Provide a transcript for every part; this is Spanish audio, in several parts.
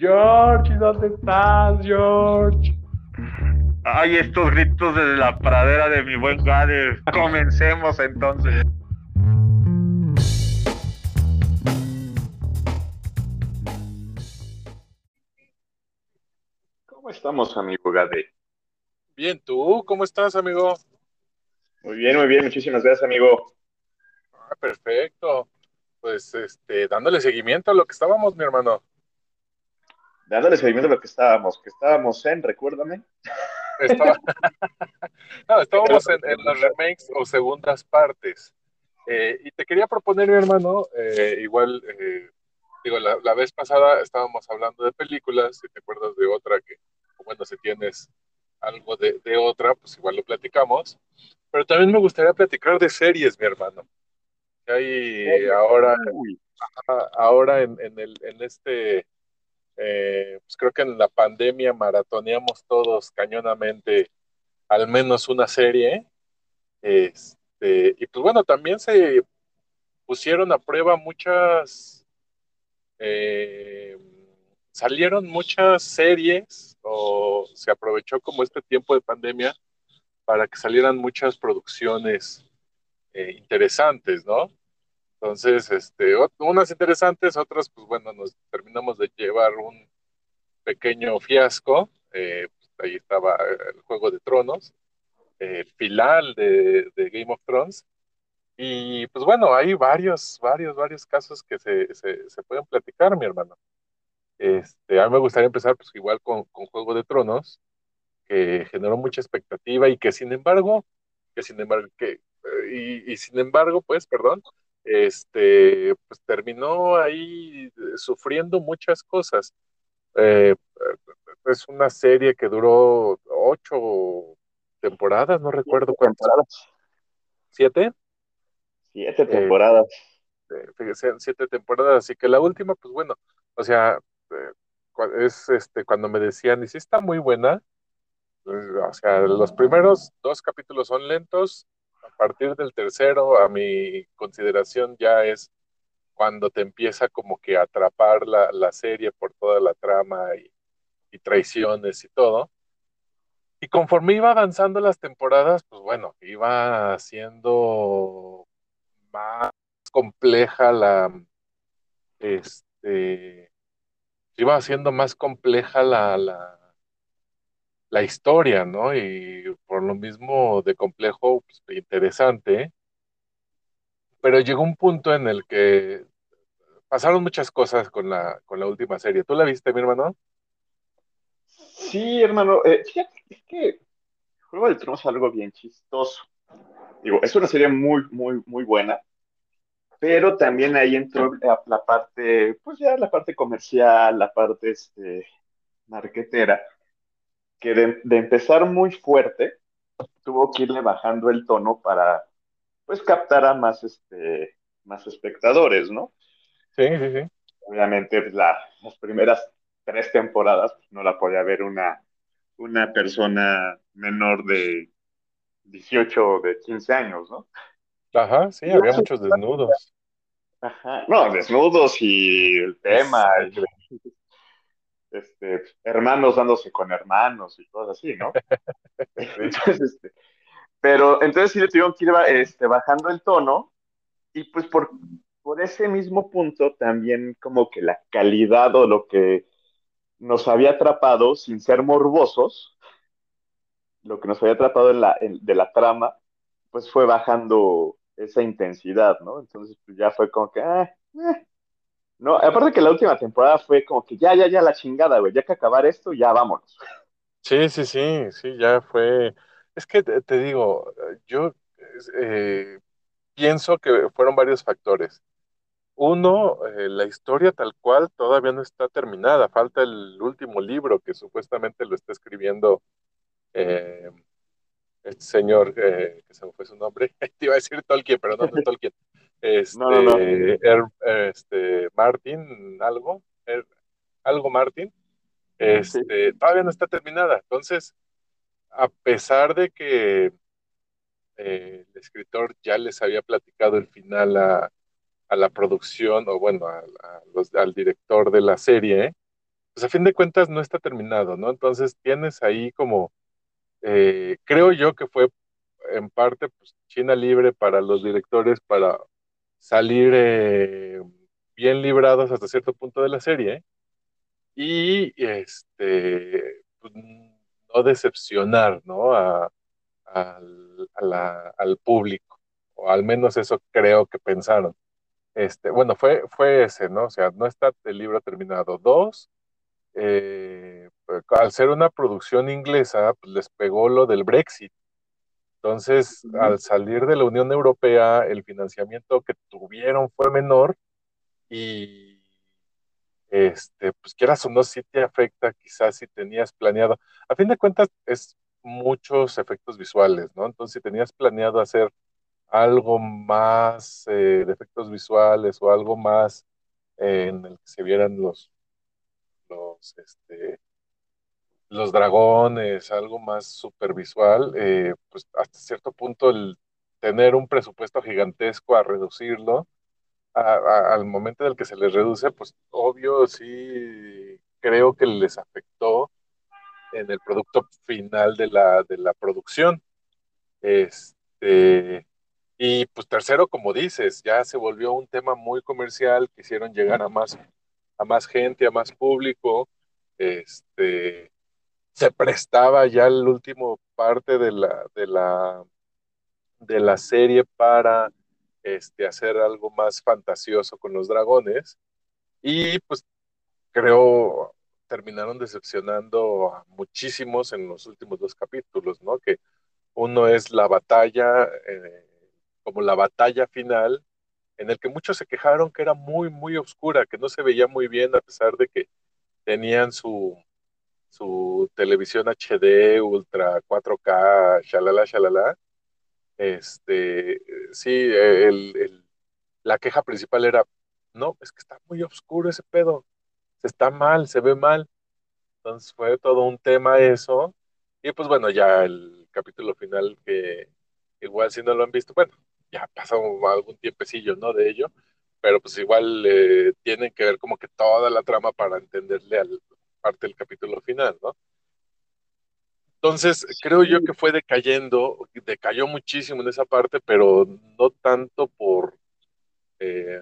George, ¿dónde estás, George? Ay, estos gritos desde la pradera de mi buen Gade. Comencemos entonces. ¿Cómo estamos, amigo Gade? Bien, ¿tú? ¿Cómo estás, amigo? Muy bien, muy bien. Muchísimas gracias, amigo. Ah, perfecto. Pues, este, dándole seguimiento a lo que estábamos, mi hermano. Dándole seguimiento a lo que estábamos, que estábamos en, recuérdame. no, estábamos en, los remakes o segundas partes. Eh, y te quería proponer, mi hermano, eh, igual, eh, digo, la, vez pasada estábamos hablando de películas, si te acuerdas de otra que, bueno, si tienes algo de, de, otra, pues igual lo platicamos. Pero también me gustaría platicar de series, mi hermano. Hay ahora, ahora en, en, el, en este eh, pues creo que en la pandemia maratoneamos todos cañonamente al menos una serie. Este, y pues bueno, también se pusieron a prueba muchas, eh, salieron muchas series o se aprovechó como este tiempo de pandemia para que salieran muchas producciones eh, interesantes, ¿no? Entonces, este, unas interesantes, otras, pues bueno, nos terminamos de llevar un pequeño fiasco. Eh, pues, ahí estaba el Juego de Tronos, el final de, Game of Thrones. Y pues bueno, hay varios, varios, varios casos que se, se, pueden platicar, mi hermano. Este, a mí me gustaría empezar, pues igual con, con Juego de Tronos, que generó mucha expectativa y que sin embargo, que sin embargo, que, eh, y sin embargo, pues, perdón, este, pues terminó ahí eh, sufriendo muchas cosas. Eh, es una serie que duró ocho temporadas, no recuerdo cuántas. ¿Siete? Siete temporadas. Eh, siete temporadas, así que la última, pues bueno, o sea, es este cuando me decían, y sí está muy buena, pues, o sea, los primeros dos capítulos son lentos, partir del tercero, a mi consideración, ya es cuando te empieza como que a atrapar la, serie por toda la trama y, traiciones y todo. Y conforme iba avanzando las temporadas, pues bueno, iba siendo más compleja la, este, iba haciendo más compleja la, la, la historia, ¿no? Y por lo mismo de complejo, pues, interesante. Pero llegó un punto en el que pasaron muchas cosas con la, con la última serie. ¿Tú la viste, mi hermano? Sí, hermano. Eh, fíjate, es que Juego de Tronos es algo bien chistoso. Digo, es una serie muy, muy, muy buena. Pero también ahí entró la, la parte, pues ya la parte comercial, la parte este, marquetera que de, empezar muy fuerte, tuvo que irle bajando el tono para, pues, captar a más, este, más espectadores, ¿no? Sí, sí, sí. Obviamente, pues, las primeras tres temporadas pues, no la podía ver una, una persona menor de 18 o de 15 años, ¿no? Ajá, sí, había muchos desnudos. Ajá, no, desnudos y el tema, este, hermanos dándose con hermanos y cosas así, ¿no? entonces, este, pero entonces sí le tuvieron que ir este, bajando el tono y pues por, por ese mismo punto también como que la calidad o lo que nos había atrapado sin ser morbosos, lo que nos había atrapado en la, de la trama, pues fue bajando esa intensidad, ¿no? Entonces pues ya fue como que, ah, eh, no, aparte que la última temporada fue como que ya, ya, ya la chingada, güey, ya que acabar esto, ya vámonos. Sí, sí, sí, sí, ya fue. Es que te, digo, yo eh, pienso que fueron varios factores. Uno, eh, la historia tal cual todavía no está terminada, falta el último libro que supuestamente lo está escribiendo eh, este señor, que se me fue su nombre, te iba a decir Tolkien, pero no, no Tolkien. Este, no, este, Martin, algo, er, algo Martin, este, todavía no está terminada. Entonces, a pesar de que eh, el escritor ya les había platicado el final a, la producción, o bueno, a, los, al director de la serie, pues a fin de cuentas no está terminado, ¿no? Entonces tienes ahí como, eh, creo yo que fue en parte pues, China libre para los directores para salir eh, bien librados hasta cierto punto de la serie y este pues, no decepcionar ¿no? Al público o al menos eso creo que pensaron. Este bueno fue fue ese no o sea no está el libro terminado. Dos eh, al ser una producción inglesa pues les pegó lo del Brexit entonces, al salir de la Unión Europea, el financiamiento que tuvieron fue menor y, este, pues quieras o no, sí te afecta quizás si tenías planeado. A fin de cuentas, es muchos efectos visuales, ¿no? Entonces, si tenías planeado hacer algo más eh, de efectos visuales o algo más eh, en el que se vieran los, los, este, los dragones, algo más supervisual, eh, pues hasta cierto punto el tener un presupuesto gigantesco a reducirlo, al momento en el que se les reduce, pues obvio sí creo que les afectó en el producto final de la, de la producción. Este, y pues tercero, como dices, ya se volvió un tema muy comercial, quisieron llegar a más, a más gente, a más público, este, se prestaba ya el último parte de la, de la, de la serie para este, hacer algo más fantasioso con los dragones. Y pues creo terminaron decepcionando a muchísimos en los últimos dos capítulos, ¿no? Que uno es la batalla, eh, como la batalla final, en el que muchos se quejaron que era muy, muy oscura, que no se veía muy bien a pesar de que tenían su, su televisión HD, Ultra 4K, shalala, shalala. Este, sí, el, la queja principal era, no, es que está muy oscuro ese pedo, se está mal, se ve mal. Entonces fue todo un tema eso. Y pues bueno, ya el capítulo final que igual si no lo han visto, bueno, ya pasó algún tiempecillo, ¿no? De ello, pero pues igual eh, tienen que ver como que toda la trama para entenderle al, parte del capítulo final, ¿no? Entonces, creo yo que fue decayendo, decayó muchísimo en esa parte, pero no tanto por, eh,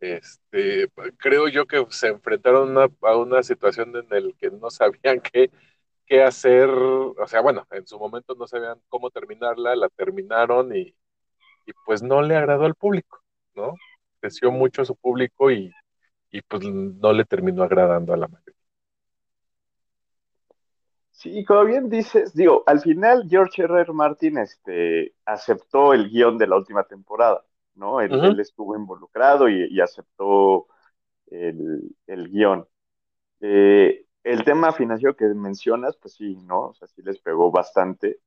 este, creo yo que se enfrentaron a una situación en la que no sabían qué, qué hacer, o sea, bueno, en su momento no sabían cómo terminarla, la terminaron y, y pues no le agradó al público, ¿no? Creció mucho a su público y y pues no le terminó agradando a la mayoría. Sí, como bien dices, digo, al final George R. R. Martin este, aceptó el guion de la última temporada, ¿no? Él, estuvo involucrado y, aceptó el, guion. Eh, el tema financiero que mencionas, pues sí, ¿no? O sea, sí les pegó bastante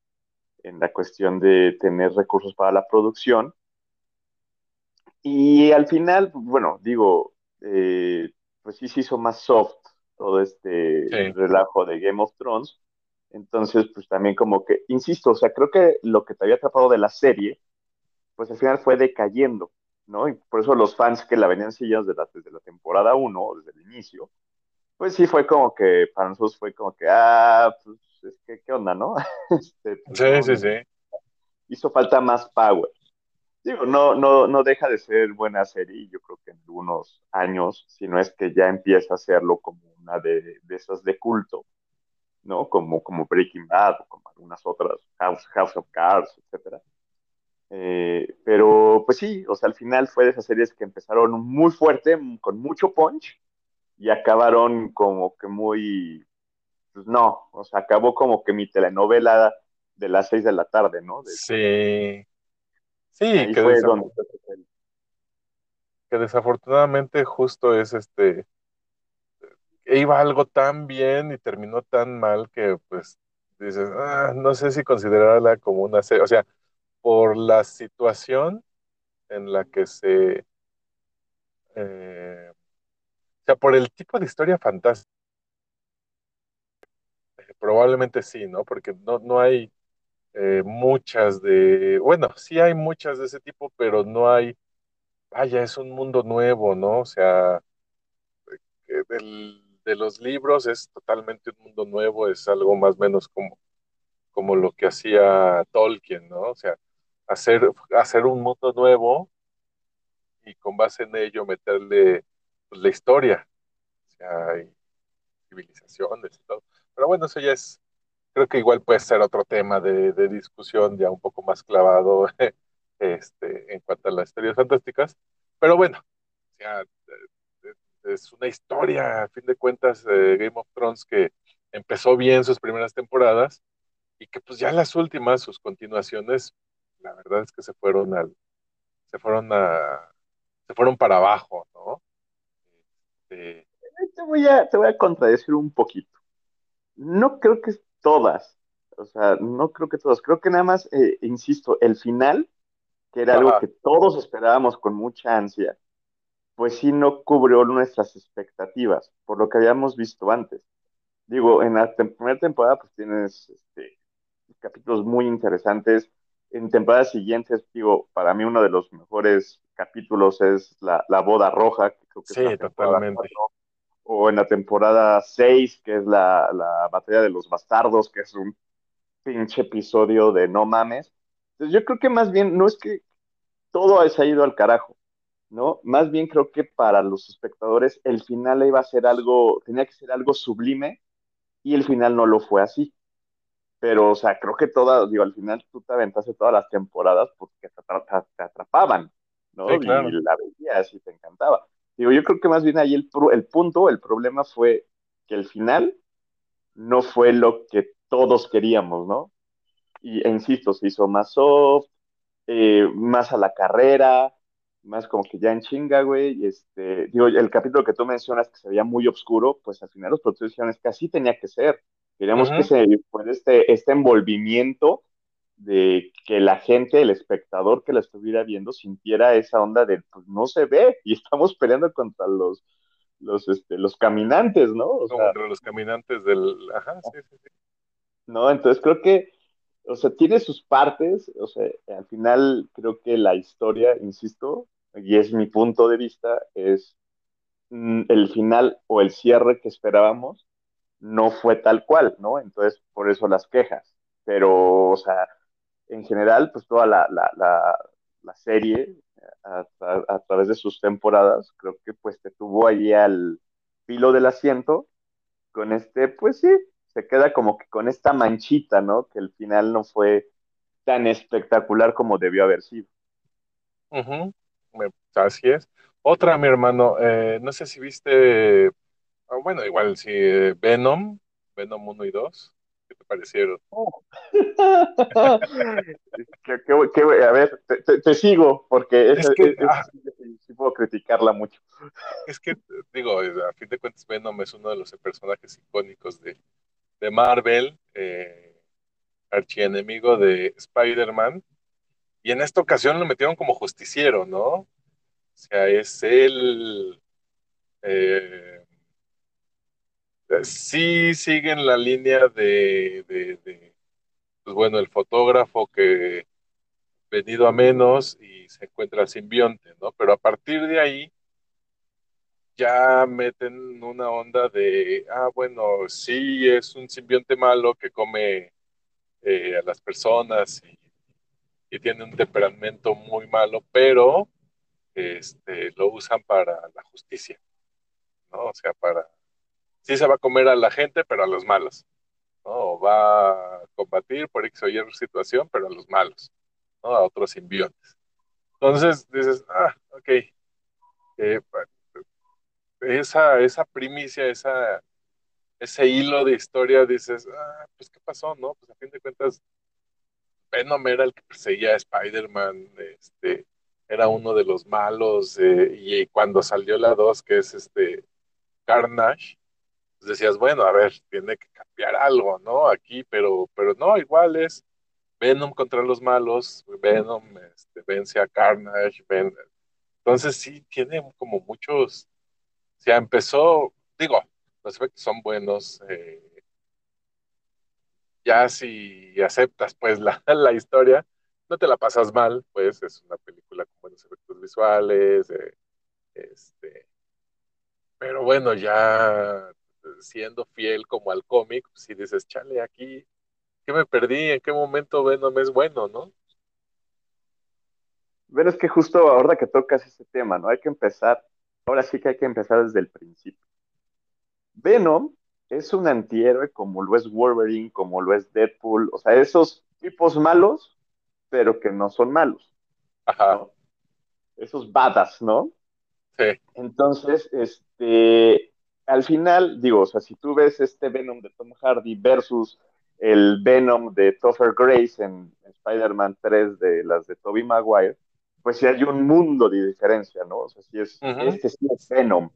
en la cuestión de tener recursos para la producción. Y al final, bueno, digo, eh, pues sí se hizo más soft todo este relajo de Game of Thrones. Entonces, pues también como que, insisto, o sea, creo que lo que te había atrapado de la serie, pues al final fue decayendo, ¿no? Y por eso los fans que la venían siguiendo desde la, desde la temporada 1, desde el inicio, pues sí fue como que, para nosotros fue como que, ah, pues es que, ¿qué onda, no? Este, pues, sí, sí, sí. Hizo falta más power digo, no, no, no deja de ser buena serie yo creo que en algunos años, si no es que ya empieza a serlo como una de, esas de culto, ¿no? Como, como Breaking Bad o como algunas otras, House, House of Cards, etcétera. Eh, pero pues sí, o sea, al final fue de esas series que empezaron muy fuerte, con mucho punch, y acabaron como que muy, pues no, o sea, acabó como que mi telenovela de las seis de la tarde, ¿no? sí. Sí, que, que desafortunadamente justo es este, iba algo tan bien y terminó tan mal que pues dices, ah, no sé si considerarla como una serie, o sea, por la situación en la que se, eh, o sea, por el tipo de historia fantástica, eh, probablemente sí, ¿no? Porque no, no hay eh, muchas de, bueno, sí hay muchas de ese tipo, pero no hay, vaya, es un mundo nuevo, ¿no? O sea, eh, de los libros es totalmente un mundo nuevo, es algo más o menos como, como lo que hacía Tolkien, ¿no? O sea, hacer, hacer un mundo nuevo y con base en ello meterle pues, la historia, o sea, hay civilizaciones y todo. Pero bueno, eso ya es, creo que igual puede ser otro tema de, de discusión ya un poco más clavado este, en cuanto a las historias fantásticas. Pero bueno, o sea, es una historia, a fin de cuentas, de Game of Thrones que empezó bien sus primeras temporadas y que pues ya las últimas, sus continuaciones, la verdad es que se fueron al, se fueron a, se fueron para abajo, ¿no? Este... Te, voy a, te voy a contradecir un poquito. No creo que todas, o sea, no creo que todas, creo que nada más, eh, insisto, el final, que era algo que todos esperábamos con mucha ansia, pues sí no cubrió nuestras expectativas, por lo que habíamos visto antes. Digo, en la primera temporada pues tienes este, capítulos muy interesantes. En temporadas siguientes, digo, para mí uno de los mejores capítulos es la, boda roja, que creo que sí, totalmente. O en la temporada 6, que es la, la batalla de los bastardos, que es un pinche episodio de no mames. Entonces yo creo que más bien no es que todo haya ido al carajo, ¿no? Más bien creo que para los espectadores el final iba a ser algo, tenía que ser algo sublime y el final no lo fue así. Pero, o sea, creo que todas, digo, al final tú te aventaste todas las temporadas porque te, atrapaban, ¿no? Y la veías y te encantaba. Digo, yo creo que más bien ahí el, el punto, el problema fue que el final no fue lo que todos queríamos, ¿no? Y, e insisto, se hizo más soft, eh, más a la carrera, más como que ya en chinga, güey. Este, digo, el capítulo que tú mencionas que se veía muy oscuro, pues al final los productores dijeron es que así tenía que ser. Queríamos que se fuera este, este envolvimiento de que la gente, el espectador que la estuviera viendo, sintiera esa onda de, pues no se ve y estamos peleando contra los, los, este, los caminantes, ¿no? O contra los caminantes del... Ajá, sí, sí, sí. No, entonces creo que o sea, tiene sus partes, o sea, al final creo que la historia, insisto, y es mi punto de vista, es mm, el final o el cierre que esperábamos no fue tal cual, ¿no? Entonces, por eso las quejas. Pero, o sea, en general, pues toda la, la, la, serie, a, través de sus temporadas, creo que pues te tuvo ahí al filo del asiento con este, pues sí, se queda como que con esta manchita, ¿no? Que el final no fue tan espectacular como debió haber sido. Así es. Otra, mi hermano, eh, no sé si viste, ah, bueno, igual si eh, Venom, Venom 1 y 2, ¿qué te parecieron? Oh. a ver, te, sigo, porque es, que, ah. sí puedo criticarla mucho. Es que, digo, a fin de cuentas, Venom es uno de los personajes icónicos de, de Marvel, eh, archienemigo de Spider-Man, y en esta ocasión lo metieron como justiciero, ¿no? O sea, es él. Eh, sí siguen la línea de, pues bueno, el fotógrafo que venido a menos y se encuentra simbionte, ¿no? Pero a partir de ahí ya meten una onda de, ah, bueno, sí, es un simbionte malo que come eh, a las personas y, tiene un temperamento muy malo, pero este, lo usan para la justicia, ¿no? O sea, para, sí se va a comer a la gente, pero a los malos, ¿no? O va a combatir por X o Y situación, pero a los malos, ¿no? A otros simbiontes. Entonces dices, ah, ok, eh, esa, esa primicia, ese hilo de historia, dices, ah, pues qué pasó, ¿no? Pues a fin de cuentas, Venom era el que perseguía a Spider-Man, este, era uno de los malos, eh, y cuando salió la 2, que es este Carnage, decías, bueno, a ver, tiene que cambiar algo, ¿no? Aquí, pero, pero no, igual es Venom contra los malos, Venom este, vence a Carnage, entonces sí, tiene como muchos o sea, empezó, digo, los efectos son buenos. Eh, ya si aceptas pues la, la, historia, no te la pasas mal, pues es una película con buenos efectos visuales, eh, este, pero bueno, ya siendo fiel como al cómic, si dices, chale, aquí, ¿qué me perdí? ¿En qué momento Venom es bueno, no? Pero es que justo ahora que tocas ese tema, ¿no? Hay que empezar, ahora sí que hay que empezar desde el principio. Venom es un antihéroe como lo es Wolverine, como lo es Deadpool, o sea, esos tipos malos, pero que no son malos. Ajá. Esos badas, ¿no? Sí. Entonces, este, al final, digo, o sea, si tú ves este Venom de Tom Hardy versus el Venom de Topher Grace en Spider-Man 3 de las de Tobey Maguire, pues sí hay un mundo de diferencia, ¿no? O sea, sí es, este sí es Venom.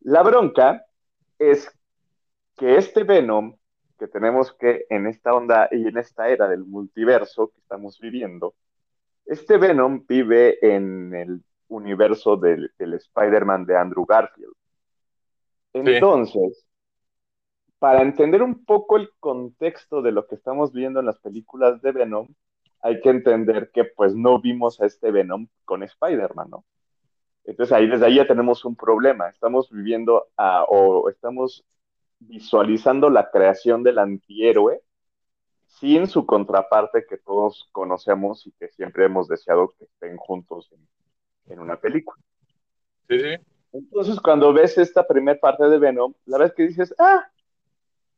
La bronca es que este Venom que tenemos que en esta onda y en esta era del multiverso que estamos viviendo, este Venom vive en el universo del, Spider-Man de Andrew Garfield. Entonces, para entender un poco el contexto de lo que estamos viendo en las películas de Venom, hay que entender que pues no vimos a este Venom con Spider-Man, ¿no? Entonces ahí desde ahí ya tenemos un problema. Estamos viviendo o estamos visualizando la creación del antihéroe sin su contraparte que todos conocemos y que siempre hemos deseado que estén juntos en, una película. Sí, sí. Entonces, cuando ves esta primera parte de Venom, la es que dices, ah,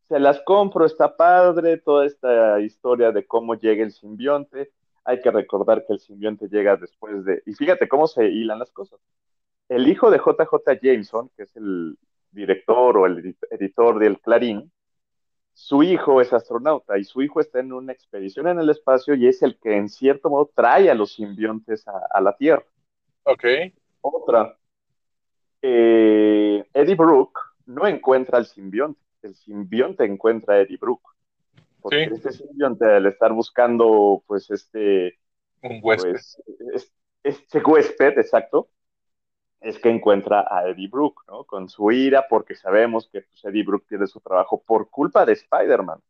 se las compro, está padre, toda esta historia de cómo llega el simbionte. Hay que recordar que el simbionte llega después de. Y fíjate cómo se hilan las cosas. El hijo de JJ Jameson, que es el director o el editor del Clarín, su hijo es astronauta y su hijo está en una expedición en el espacio y es el que en cierto modo trae a los simbiontes a, la Tierra. Ok. Otra, eh, Eddie Brooke no encuentra al simbionte, el simbionte encuentra a Eddie Brooke. Porque este simbionte, al estar buscando, pues, este... Un huésped. Pues, este huésped, exacto, es que encuentra a Eddie Brooke, ¿no? Con su ira, porque sabemos que pues, Eddie Brooke tiene su trabajo por culpa de Spider-Man,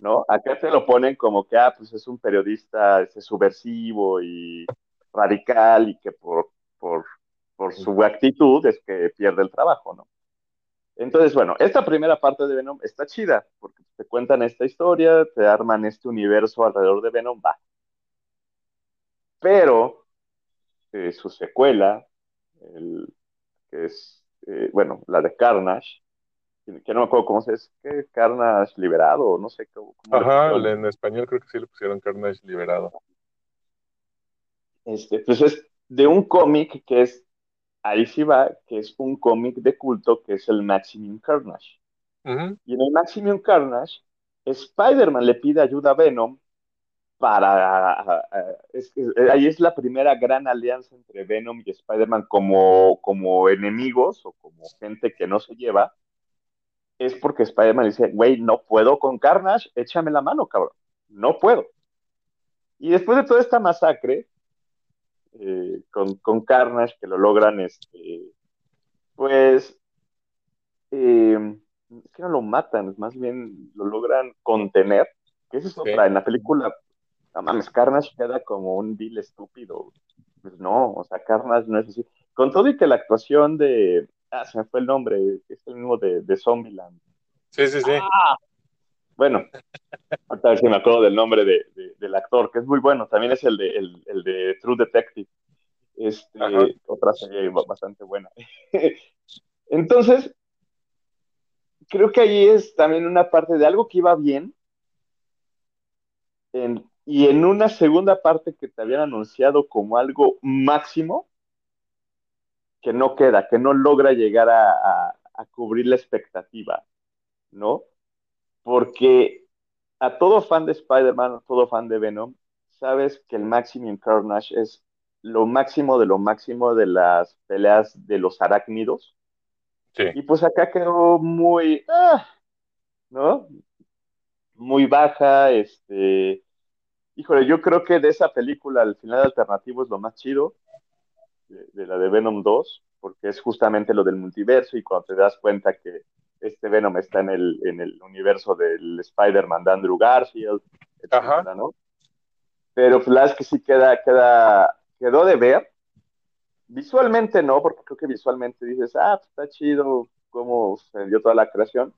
¿no? Acá te lo ponen como que, ah, pues es un periodista este, subversivo y radical y que por, por, por su actitud es que pierde el trabajo, ¿no? Entonces, bueno, esta primera parte de Venom está chida, porque te cuentan esta historia, te arman este universo alrededor de Venom, va. Pero eh, su secuela, el, que es, eh, bueno, la de Carnage, que no me acuerdo cómo se es, que Carnage liberado, no sé cómo. Ajá, en español creo que sí le pusieron Carnage liberado. Este, pues es de un cómic que es, ahí sí va, que es un cómic de culto que es el Maximum Carnage. Y en el Maximum Carnage, Spider-Man le pide ayuda a Venom para... ahí es la primera gran alianza entre Venom y Spider-Man como, como enemigos o como gente que no se lleva. Es porque Spider-Man dice, güey, no puedo con Carnage, échame la mano, cabrón. No puedo. Y después de toda esta masacre, eh, con, con, Carnage, que lo logran, este, pues, eh, es que no lo matan, más bien lo logran contener, que eso es otra, en la película no mames, Carnage queda como un vil estúpido. Pues no, o sea, Carnage no es así. Con todo y que la actuación de. Ah, se me fue el nombre, es el mismo de, de Zombieland. Sí, sí, sí. Ah, bueno, a ver si me acuerdo del nombre de, del actor, que es muy bueno. También es el de, el, el de True Detective. Este, otra serie bastante buena. Entonces, creo que ahí es también una parte de algo que iba bien, en, y en una segunda parte que te habían anunciado como algo máximo, que no queda, que no logra llegar a, cubrir la expectativa, ¿no? Porque a todo fan de Spider-Man, a todo fan de Venom, sabes que el Maximum Carnage es lo máximo de lo máximo de las peleas de los arácnidos. Sí. Y pues acá quedó muy, ah, ¿no? Muy baja, este, Híjole, yo creo que de esa película el final alternativo es lo más chido, de, la de Venom 2, porque es justamente lo del multiverso y cuando te das cuenta que este Venom está en el, en el universo del Spider-Man de Andrew Garfield, etc. ¿no? Pero la es que sí queda, queda, quedó de ver. Visualmente no, porque creo que visualmente dices, ah, pues, está chido, cómo se dio toda la creación,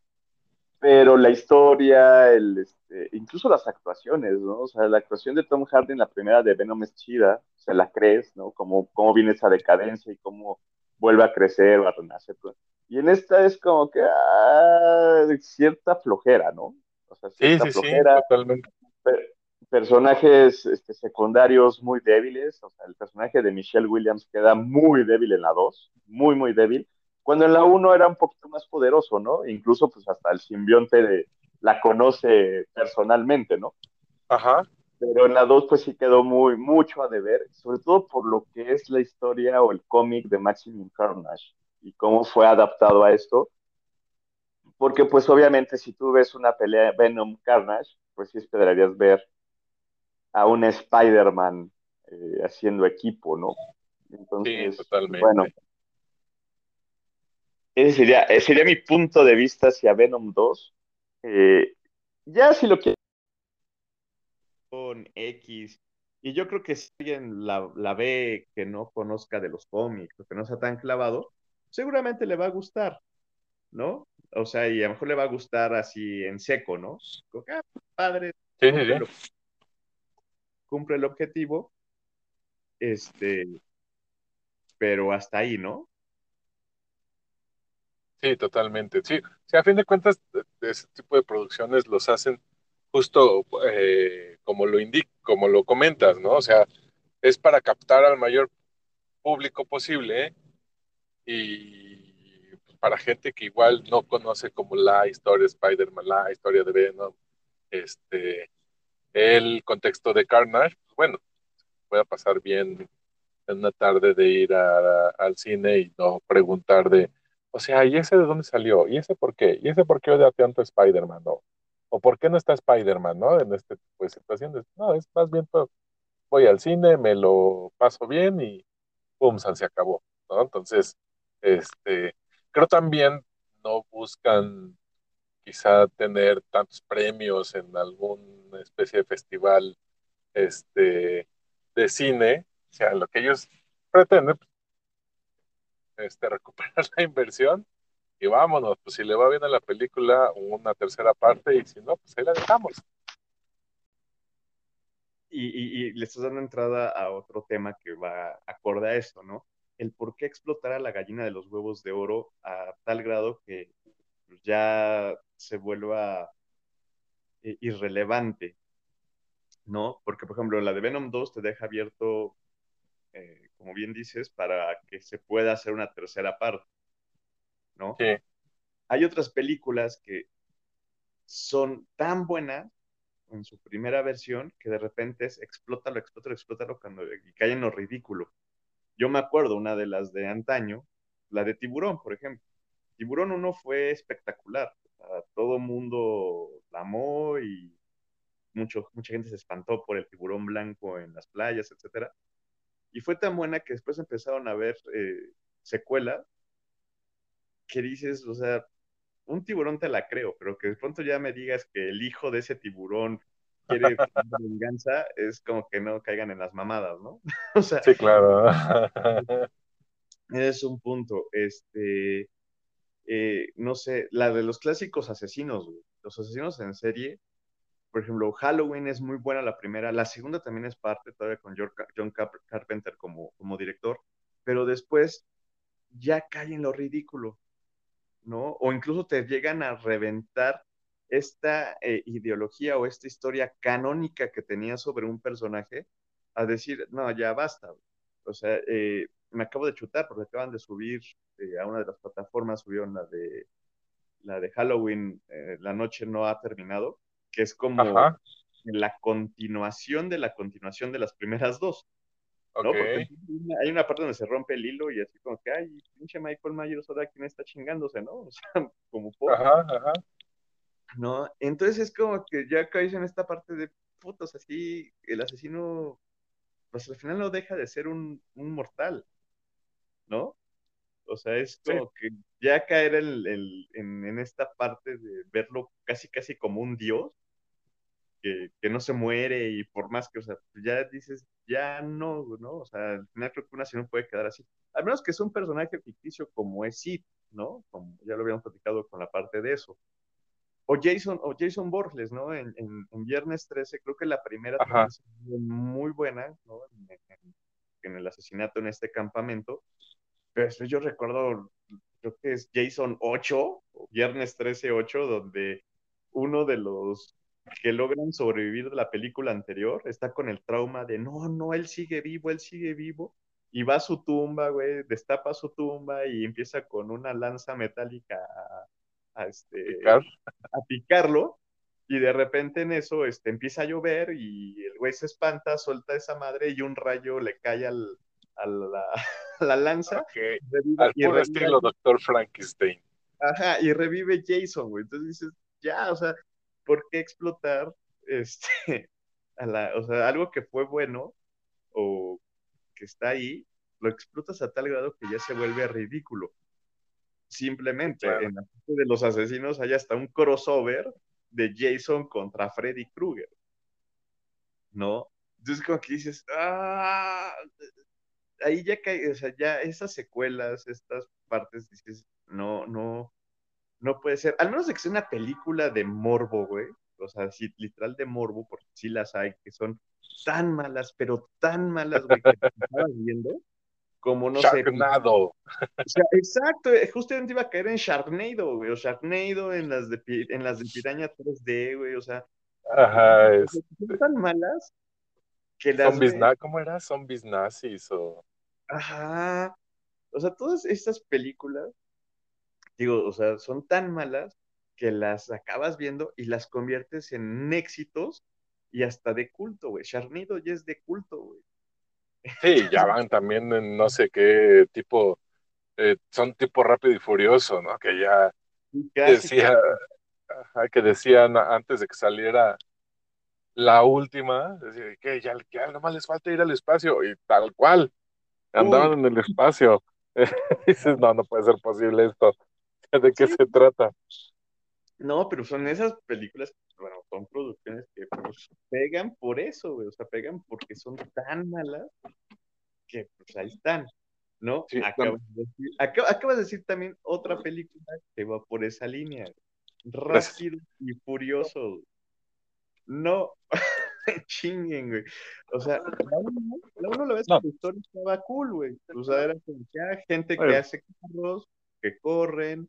pero la historia, el, este, incluso las actuaciones, ¿no? O sea, la actuación de Tom Hardy en la primera de Venom es chida, se la crees, ¿no? Cómo, cómo viene esa decadencia y cómo vuelve a crecer o a renacer. Pues. Y en esta es como que ah, cierta flojera, ¿no? O sea, cierta sí, sí, flojera. Sí, totalmente. personajes este, secundarios muy débiles, o sea, el personaje de Michelle Williams queda muy débil en la 2, muy, muy débil cuando en la 1 era un poquito más poderoso, ¿no? Incluso pues hasta el simbionte de, la conoce personalmente, ¿no? Ajá. Pero en la 2 pues sí quedó muy, mucho a deber, sobre todo por lo que es la historia o el cómic de Maximum Carnage y cómo fue adaptado a esto. Porque pues obviamente si tú ves una pelea Venom Carnage, pues sí esperarías ver a un Spider-Man eh, haciendo equipo, ¿no? Entonces, sí, totalmente. bueno, ese sería, sería mi punto de vista hacia Venom 2. Eh, ya si lo quiero con X, y yo creo que si alguien la, la, ve que no conozca de los cómics o que no sea tan clavado, seguramente le va a gustar, ¿no? O sea, y a lo mejor le va a gustar así en seco, ¿no? Ah, padre, sí, cumple, sí. cumple el objetivo, este, pero hasta ahí, ¿no? Sí, totalmente. Sí, sí a fin de cuentas, ese tipo de producciones los hacen justo eh, como lo indica, como lo comentas, ¿no? O sea, es para captar al mayor público posible y para gente que igual no conoce como la historia de Spider-Man, la historia de Venom, este, el contexto de Carnage, pues bueno, pueda pasar bien en una tarde de ir al cine y no preguntar de o sea, ¿y ese de dónde salió? ¿Y ese por qué? ¿Y ese por qué odia tanto a Spider-Man? ¿no? ¿O por qué no está Spider-Man, no? En este tipo de situaciones. No, es más bien, pues, voy al cine, me lo paso bien y pum, se acabó, ¿no? Entonces, este, creo también no buscan quizá tener tantos premios en alguna especie de festival este, de cine, o sea, lo que ellos pretenden, este, recuperar la inversión y vámonos, pues si le va bien a la película, una tercera parte y si no, pues ahí la dejamos. Y, le estás dando entrada a otro tema que va acorde a esto, ¿no? El por qué explotar a la gallina de los huevos de oro a tal grado que ya se vuelva eh, irrelevante, ¿no? Porque, por ejemplo, la de Venom 2 te deja abierto eh, como bien dices, para que se pueda hacer una tercera parte, ¿no? Sí. Hay otras películas que son tan buenas en su primera versión que de repente es explótalo, explótalo, explótalo cuando y cae en lo ridículo. Yo me acuerdo una de las de antaño, la de Tiburón, por ejemplo. Tiburón 1 fue espectacular. todo el mundo la amó y mucho, mucha gente se espantó por el tiburón blanco en las playas, etcétera. Y fue tan buena que después empezaron a ver eh, secuelas que dices, o sea, un tiburón te la creo, pero que de pronto ya me digas que el hijo de ese tiburón quiere venganza, es como que no caigan en las mamadas, ¿no? o sea, sí, claro. es un punto. Este, eh, no sé, la de los clásicos asesinos, los asesinos en serie, por ejemplo, Halloween es muy buena la primera, la segunda también es parte, todavía con John Carpenter como, como director, pero después ya cae en lo ridículo, ¿no? O incluso te llegan a reventar esta eh, ideología o esta historia canónica que tenía sobre un personaje, a decir, no, ya basta. O sea, eh, me acabo de chutar porque acaban de subir eh, a una de las plataformas, subieron la de, la de Halloween, La Noche No Ha Terminado, que es como la continuación de la continuación de las primeras dos. ¿No? Porque hay una parte donde se rompe el hilo y así como que, ay, pinche Michael Myers, ahora quién está chingándose, ¿no? O sea, como por... Ajá, ajá. ¿No? Entonces es como que ya caes en esta parte de putos, así, el asesino, pues al final no deja de ser un, un mortal, ¿no? O sea, es como que ya caer en, en, esta parte de verlo casi, casi como un dios, que, que, no se muere y por más que, o sea, ya dices, ya no, ¿no? O sea, al final creo que una no puede quedar así. Al menos que es un personaje ficticio como es Sid, ¿no? Como ya lo habíamos platicado con la parte de eso. O Jason, o Jason Borges, ¿no? En, en, Viernes 13, creo que la primera muy buena, ¿no? En, en, el asesinato en este campamento. Pero yo recuerdo, creo que es Jason 8, Viernes 13, 8, donde uno de los que logran sobrevivir de la película anterior está con el trauma de no, no, él sigue vivo, él sigue vivo. Y va a su tumba, güey, destapa su tumba y empieza con una lanza metálica a, este, a picarlo. Y de repente en eso este, empieza a llover y el güey se espanta, suelta esa madre y un rayo le cae al, a, la, la lanza. Al puro estilo Doctor Frankenstein. Ajá, y revive Jason, güey. Entonces dices, ya, o sea, ¿por qué explotar este, a la, o sea, algo que fue bueno o que está ahí, lo explotas a tal grado que ya se vuelve ridículo? Simplemente en la parte de los asesinos hay hasta un crossover de Jason contra Freddy Krueger. ¿No? Entonces como que dices, ah, ahí ya cae, o sea, ya esas secuelas, estas partes, dices, no, no, no puede ser, al menos de que sea una película de morbo, güey, o sea, sí, literal de morbo, porque sí las hay, que son tan malas, pero tan malas, güey, que te estabas viendo, como no Sharknado. sé. O sea, exacto, eh, justamente iba a caer en Sharknado, güey, o Sharknado en las de, en las de Piraña 3D, güey, o sea. Ajá, es... Son tan malas que las. Zombies, ves... ¿cómo era? Zombies nazis o. Ajá. O sea, todas estas películas digo, o sea, son tan malas que las acabas viendo y las conviertes en éxitos y hasta de culto, güey. Charnido ya es de culto, güey. Sí, ya van también en no sé qué tipo, eh, son tipo rápido y furioso, ¿no? Que ya decía, que decían antes de que saliera la última, decía, que ya, ya nomás les falta ir al espacio y tal cual, andaban en el espacio. Dices, no, no puede ser posible esto. ¿De qué se trata? No, pero son esas películas, bueno, son producciones que pues, pegan por eso, güey, o sea, pegan porque son tan malas que pues ahí están, ¿no? acabas, de decir, acabas, de decir, también otra película que va por esa línea, Rápido y Furioso. No, chinguen, güey. O sea, la uno, la, uno la vez que la historia estaba cool, güey. O sea, era como que ah, gente que hace carros, que corren,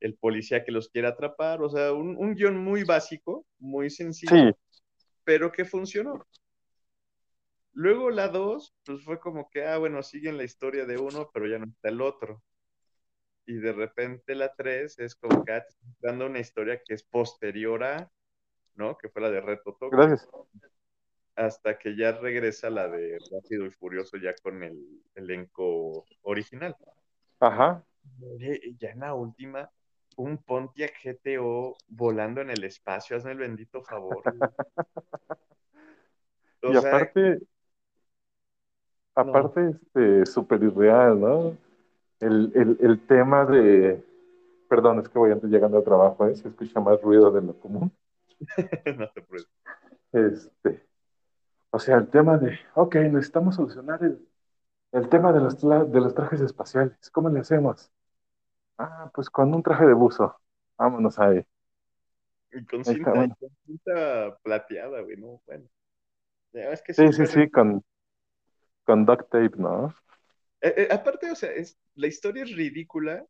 el policía que los quiere atrapar, o sea, un, un guion muy básico, muy sencillo, pero que funcionó. Luego la dos, pues fue como que, ah, bueno, siguen la historia de uno, pero ya no está el otro. Y de repente la tres es como que ah, dando una historia que es posterior a, ¿no? Que fue la de Reto Toco. Gracias. Hasta que ya regresa la de Rápido y Furioso ya con el elenco original. Ajá. Ya en la última, un Pontiac GTO volando en el espacio, hazme el bendito favor. y aparte, aparte, este, súper irreal, ¿no? El, tema de, perdón, es que voy antes llegando al trabajo, ¿eh? se escucha más ruido de lo común. no te puedes. Este, o sea, el tema de, ok, necesitamos solucionar el, el tema de los, de los trajes espaciales. ¿Cómo le hacemos? Ah, pues con un traje de buzo. Vámonos ahí. Y con cinta, plateada, güey, ¿no? Bueno. Es que sí, sí, sí, con, con duct tape, ¿no? Eh, eh, aparte, o sea, es, la historia es ridícula.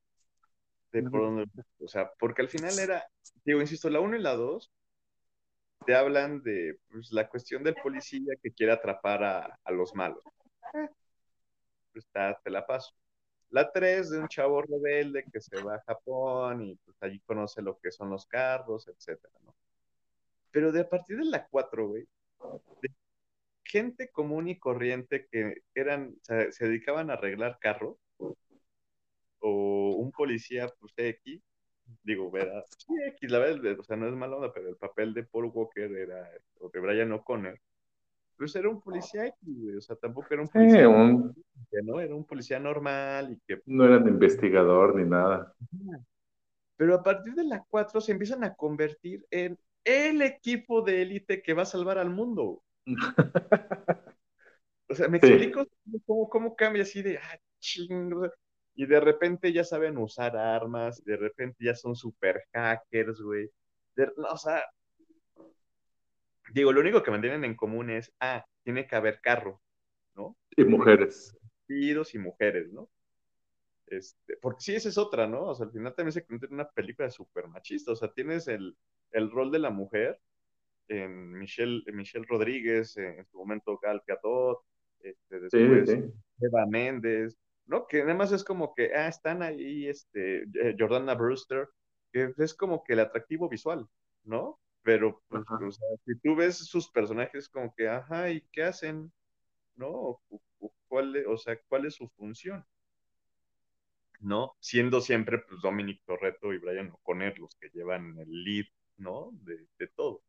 De por o sea, porque al final era, digo, insisto, la 1 y la 2 te hablan de pues, la cuestión del policía que quiere atrapar a, a los malos. Eh, pues te la paso. La 3 de un chavo rebelde que se va a Japón y pues allí conoce lo que son los carros, etcétera, ¿no? Pero de a partir de la 4, güey, gente común y corriente que eran, se, dedicaban a arreglar carros, o un policía, pues X, digo, ¿verdad? Sí, X, la verdad, o sea, no es mala onda, pero el papel de Paul Walker era, o de Brian O'Connor, pues era un policía X, o sea, tampoco era un policía, ¿no? Era un policía normal y que... No era investigador ni nada. Pero a partir de la 4 se empiezan a convertir en el equipo de élite que va a salvar al mundo. o sea, me explico cómo, cómo, cambia así de, ah, ching, y de repente ya saben usar armas, de repente ya son super hackers, güey. o sea, digo, lo único que mantienen en común es, ah, tiene que haber carro, ¿no? Y mujeres. Y mujeres, ¿no? Este, porque sí, esa es otra, ¿no? O sea, al final también se convierte en una película súper machista. O sea, tienes el, el, rol de la mujer en Michelle, Michelle Rodríguez, en, su momento Gal Gadot, este, después Eva Méndez, ¿no? Que además es como que, ah, están ahí, este, eh, Jordana Brewster, que es como que el atractivo visual, ¿no? Pero, pues, o sea, si tú ves sus personajes como que, ajá, ¿y qué hacen? ¿No? ¿Cuál, o sea, ¿cuál es su función? ¿No? Siendo siempre, pues, Dominic Torreto y Brian O'Connor los que llevan el lead, ¿no? De, de todo.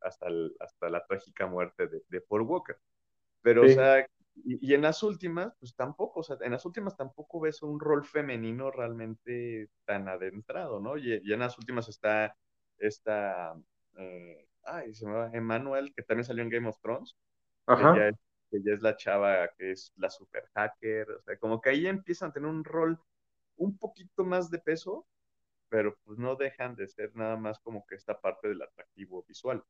Hasta, hasta la trágica muerte de, de Paul Walker. Pero, o sea, y, en las últimas, pues tampoco, o sea, en las últimas tampoco ves un rol femenino realmente tan adentrado, ¿no? Y, en las últimas está esta, eh, ay, se me va, Emmanuel, que también salió en Game of Thrones, Ajá. Que, ya es, la chava que es la super hacker, o sea, como que ahí empiezan a tener un rol un poquito más de peso, pero pues no dejan de ser nada más como que esta parte del atractivo visual,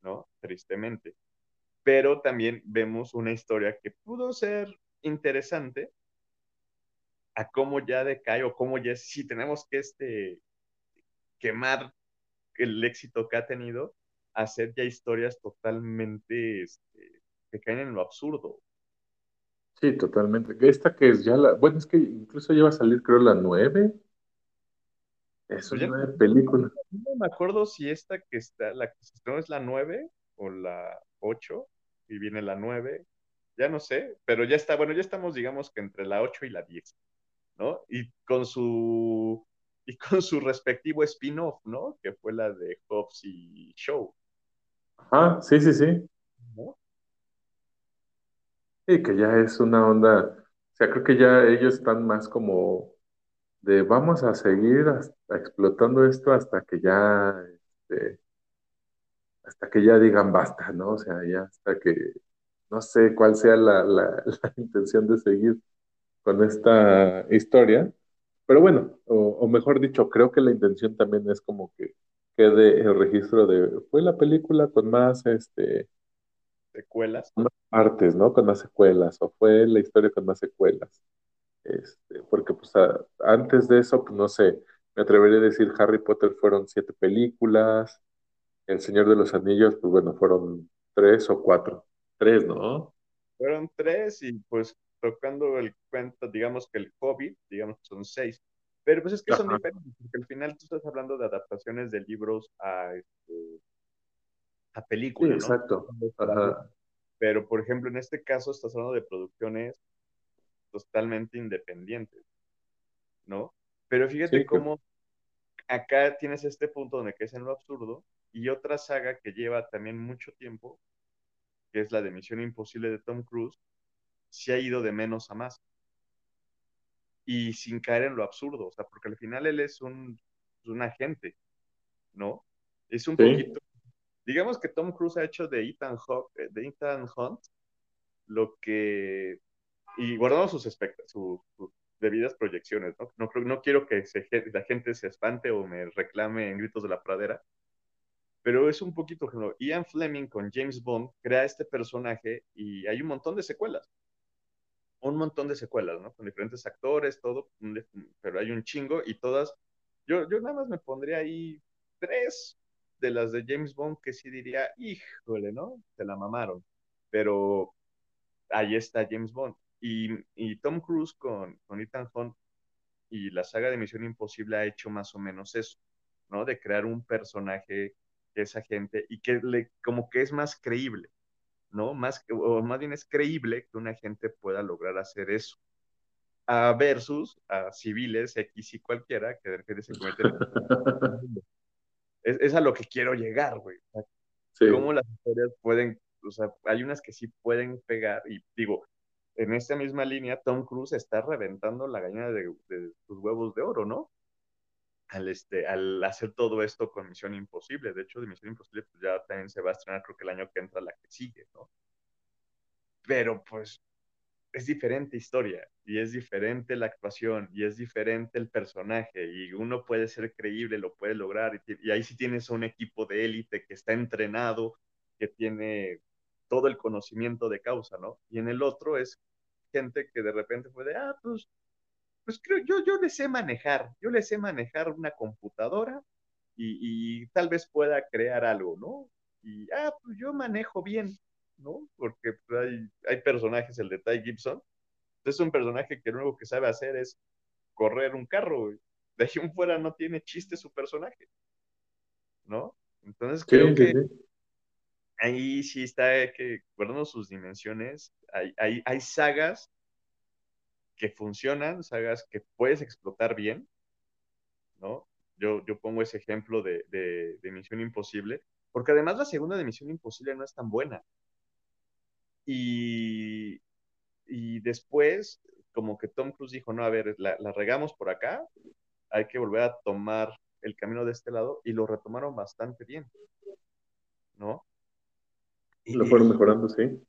¿no? Tristemente pero también vemos una historia que pudo ser interesante a cómo ya decae o cómo ya si tenemos que este quemar el éxito que ha tenido, hacer ya historias totalmente este, que caen en lo absurdo. Sí, totalmente. Esta que es ya la, bueno, es que incluso ya va a salir creo la nueve. Es pues una película. No me acuerdo si esta que está, la que se es la nueve o la ocho, y viene la 9, ya no sé, pero ya está, bueno, ya estamos digamos que entre la 8 y la 10, ¿no? Y con su y con su respectivo spin-off, ¿no? Que fue la de Hobbs y Show. Ajá, sí, sí, sí. Sí, que ya es una onda, o sea, creo que ya ellos están más como de vamos a seguir explotando esto hasta que ya este, hasta que ya digan basta, ¿no? O sea, ya hasta que no sé cuál sea la, la, intención de seguir con esta historia, pero bueno, o, mejor dicho, creo que la intención también es como que quede el registro de, fue la película con más, este, secuelas. más partes, ¿no? Con más secuelas, o fue la historia con más secuelas. Este, porque pues antes de eso, pues no sé, me atrevería a decir Harry Potter fueron siete películas, el Señor de los Anillos, pues bueno, fueron tres o cuatro. Tres, ¿no? Fueron tres y pues tocando el cuento, digamos que el Hobbit, digamos que son seis. Pero pues es que son diferentes, porque al final tú estás hablando de adaptaciones de libros a, este, a películas, sí, Exacto. Pero, por ejemplo, en este caso estás hablando de producciones totalmente independientes, ¿no? Pero fíjate cómo acá tienes este punto donde es en lo absurdo, y otra saga que lleva también mucho tiempo, que es la de Misión Imposible de Tom Cruise, se ha ido de menos a más. Y sin caer en lo absurdo, o sea, porque al final él es un, un agente, ¿no? Es un poquito. Digamos que Tom Cruise ha hecho de Ethan, eh, de Ethan Hunt lo que. Y guardando sus, sus, sus debidas proyecciones, ¿no? No, no quiero que la gente se espante o me reclame en gritos de la pradera, pero es un poquito, Ian Fleming con James Bond crea este personaje y hay un montón de secuelas. Un montón de secuelas, ¿no? Con diferentes actores, todo, pero hay un chingo y todas. Yo, yo nada más me pondría ahí tres de las de James Bond que sí diría, híjole, ¿no? Se la mamaron. Pero ahí está James Bond. Y, y Tom Cruise con, con Ethan Hunt y la saga de Misión Imposible ha hecho más o menos eso, ¿no? De crear un personaje esa gente y que le, como que es más creíble, ¿no? Más, o más bien es creíble que una gente pueda lograr hacer eso. A versus a civiles X y cualquiera que de repente se cometen. es, es, a lo que quiero llegar, güey. Cómo las historias pueden, o sea, hay unas que sí pueden pegar y digo, en esta misma línea, Tom Cruise está reventando la gallina de, de sus huevos de oro, ¿no? Al, este, al hacer todo esto con Misión Imposible. De hecho, de Misión Imposible pues ya también se va a estrenar, creo que el año que entra la que sigue, ¿no? Pero pues es diferente historia y es diferente la actuación y es diferente el personaje y uno puede ser creíble, lo puede lograr y, ahí sí tienes un equipo de élite que está entrenado, que tiene todo el conocimiento de causa, ¿no? Y en el otro es gente que de repente puede, ah, pues, pues creo, yo, yo le sé manejar, yo le sé manejar una computadora y, y tal vez pueda crear algo, ¿no? Y, ah, pues yo manejo bien, ¿no? Porque pues, hay, hay personajes, el de Ty Gibson, es un personaje que lo único que sabe hacer es correr un carro, De ahí en fuera no tiene chiste su personaje, ¿no? Entonces creo que ahí sí está que, guardando sus dimensiones, hay, hay, hay sagas que funcionan, sagas que puedes explotar bien, ¿no? Yo, yo pongo ese ejemplo de, de, de Misión Imposible, porque además la segunda de Misión Imposible no es tan buena. Y, y después, como que Tom Cruise dijo, no, a ver, la, regamos por acá, hay que volver a tomar el camino de este lado, y lo retomaron bastante bien, ¿no? Lo fueron mejorando, sí.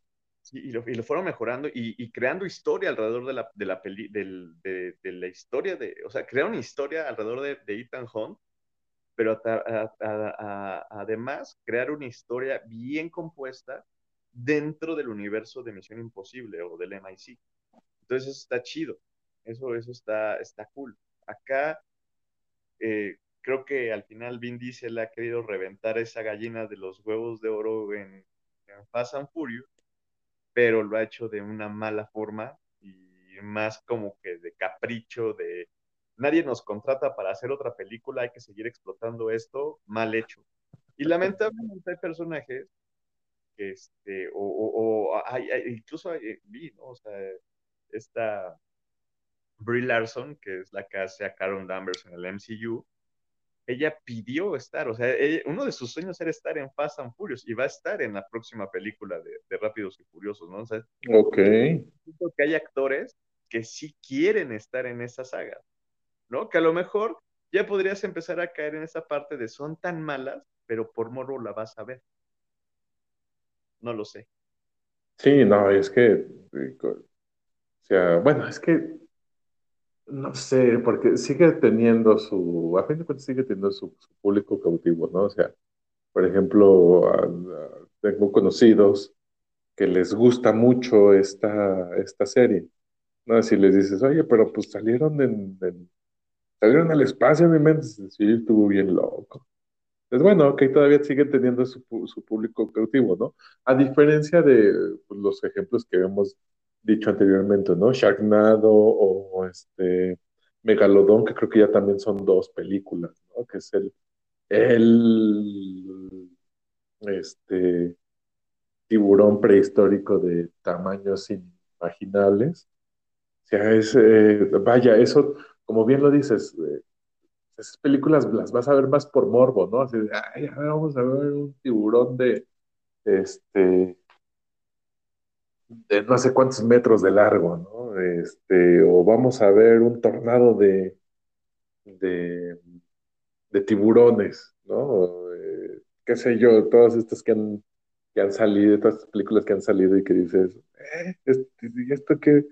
Y lo, y lo fueron mejorando y, creando historia alrededor de la, de la peli, de, de, la historia de, o sea, crearon historia alrededor de, de Ethan Hunt, pero además crear una historia bien compuesta dentro del universo de Misión Imposible o del MIC. Entonces eso está chido, eso, eso está, está cool. Acá eh, creo que al final Vin Diesel ha querido reventar esa gallina de los huevos de oro en, en Fast and Furious, pero lo ha hecho de una mala forma y más como que de capricho, de nadie nos contrata para hacer otra película, hay que seguir explotando esto, mal hecho. Y lamentablemente hay personajes este, o, o, hay, incluso vi, ¿no? O sea, esta Brie Larson, que es la que hace a Karen Danvers en el MCU, ella pidió estar, o sea, uno de sus sueños era estar en Fast and Furious y va a estar en la próxima película de, de Rápidos y Furiosos, ¿no? O sea, ok. que hay actores que sí quieren estar en esa saga, ¿no? Que a lo mejor ya podrías empezar a caer en esa parte de son tan malas, pero por morro la vas a ver no lo sé. Sí, no, es que, o sea, bueno, es que, no sé, porque sigue teniendo su, a fin de cuentas sigue teniendo su, público cautivo, ¿no? O sea, por ejemplo, tengo conocidos que les gusta mucho esta, esta serie, ¿no? Si les dices, oye, pero pues salieron en, salieron al espacio, mi mente, sí, estuvo bien loco. Es bueno, que todavía sigue teniendo su, su, público cautivo, ¿no? A diferencia de pues, los ejemplos que hemos dicho anteriormente, ¿no? Sharknado o este Megalodon, que creo que ya también son dos películas, ¿no? Que es el, el este tiburón prehistórico de tamaños inimaginables. O sea, es, eh, vaya, eso, como bien lo dices, eh, esas películas las vas a ver más por morbo, ¿no? Así de, ay, vamos a ver un tiburón de, este, no sé cuántos metros de largo, ¿no? Este, o vamos a ver un tornado de, de, tiburones, ¿no? Eh, qué sé yo, todas estas que han, que han salido, todas estas películas que han salido y que dices, eh, este, ¿esto qué,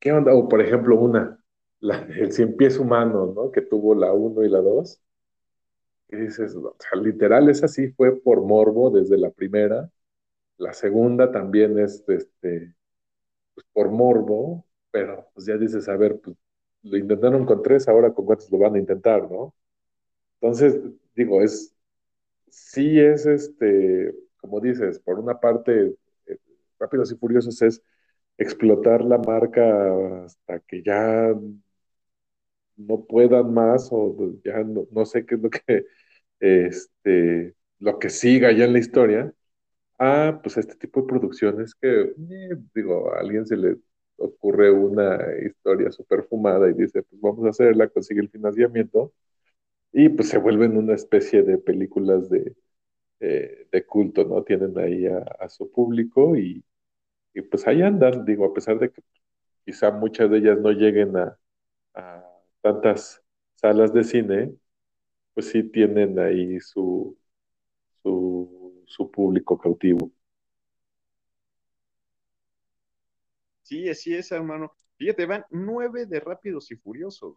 qué onda? O por ejemplo, una, la, el cien pies humano, ¿no? Que tuvo la 1 y la 2. Y dices, o literal, esa sí fue por morbo desde la primera. La segunda también es este, pues, por morbo, pero pues ya dices, a ver, pues lo intentaron con tres, ahora con cuántos lo van a intentar, ¿no? Entonces, digo, es, sí es este, como dices, por una parte, eh, Rápidos y Furiosos es explotar la marca hasta que ya no puedan más o ya no, sé qué es lo que, este, lo que siga ya en la historia, ah, pues este tipo de producciones que, eh, digo, a alguien se le ocurre una historia súper fumada y dice, pues vamos a hacerla, consigue el financiamiento, y pues se vuelven una especie de películas de, eh, de culto, ¿no? Tienen ahí a, su público y, y, pues ahí andan, digo, a pesar de que quizá muchas de ellas no lleguen a tantas salas de cine, pues sí tienen ahí su, su, su público cautivo. Sí, así es, hermano. Fíjate, van nueve de Rápidos y Furiosos.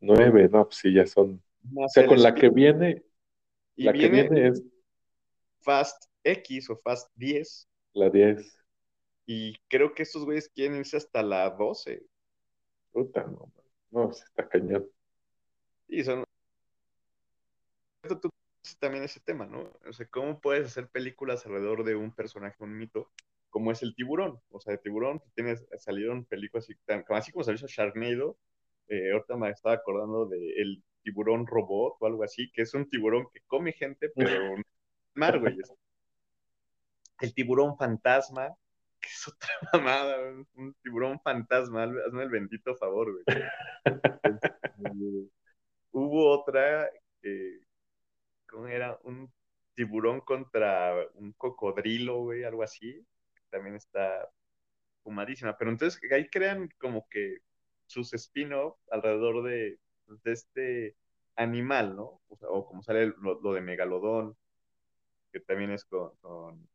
Nueve, no, pues sí, ya son. o sea, con la que viene, y la que viene es Fast X o Fast 10. la 10. Y creo que estos güeyes quieren irse hasta la 12. Puta, no, no, sí está cañón. Y son. También ese tema, ¿no? O sea, ¿cómo puedes hacer películas alrededor de un personaje, un mito, como es el tiburón? O sea, de tiburón, tienes, salieron películas así, tan- así como salió Sharknado. Eh, ahorita me estaba acordando de el tiburón robot o algo así, que es un tiburón que come gente, pero mar, güey. El tiburón fantasma, que es otra mamada, un, tiburón fantasma, hazme el bendito favor, güey. Este, hubo otra, eh, ¿cómo era? Un tiburón contra un cocodrilo, güey, algo así. También está fumadísima. Pero entonces ahí crean como que sus spin-off alrededor de, de este animal, ¿no? O, como sale lo, de Megalodón, que también es con, con,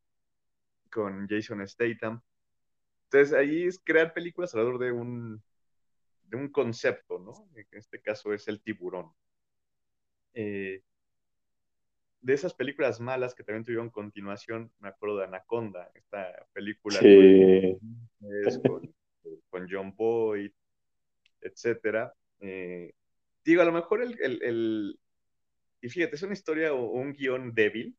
con Jason Statham. Entonces ahí es crear películas alrededor de un, de un concepto, ¿no? En este caso es el tiburón. Eh, de esas películas malas que también tuvieron continuación, me acuerdo de Anaconda, esta película Sí, con, con, John Boyd, etcétera. Eh, digo, a lo mejor el, el, el, y fíjate, es una historia o un guion débil,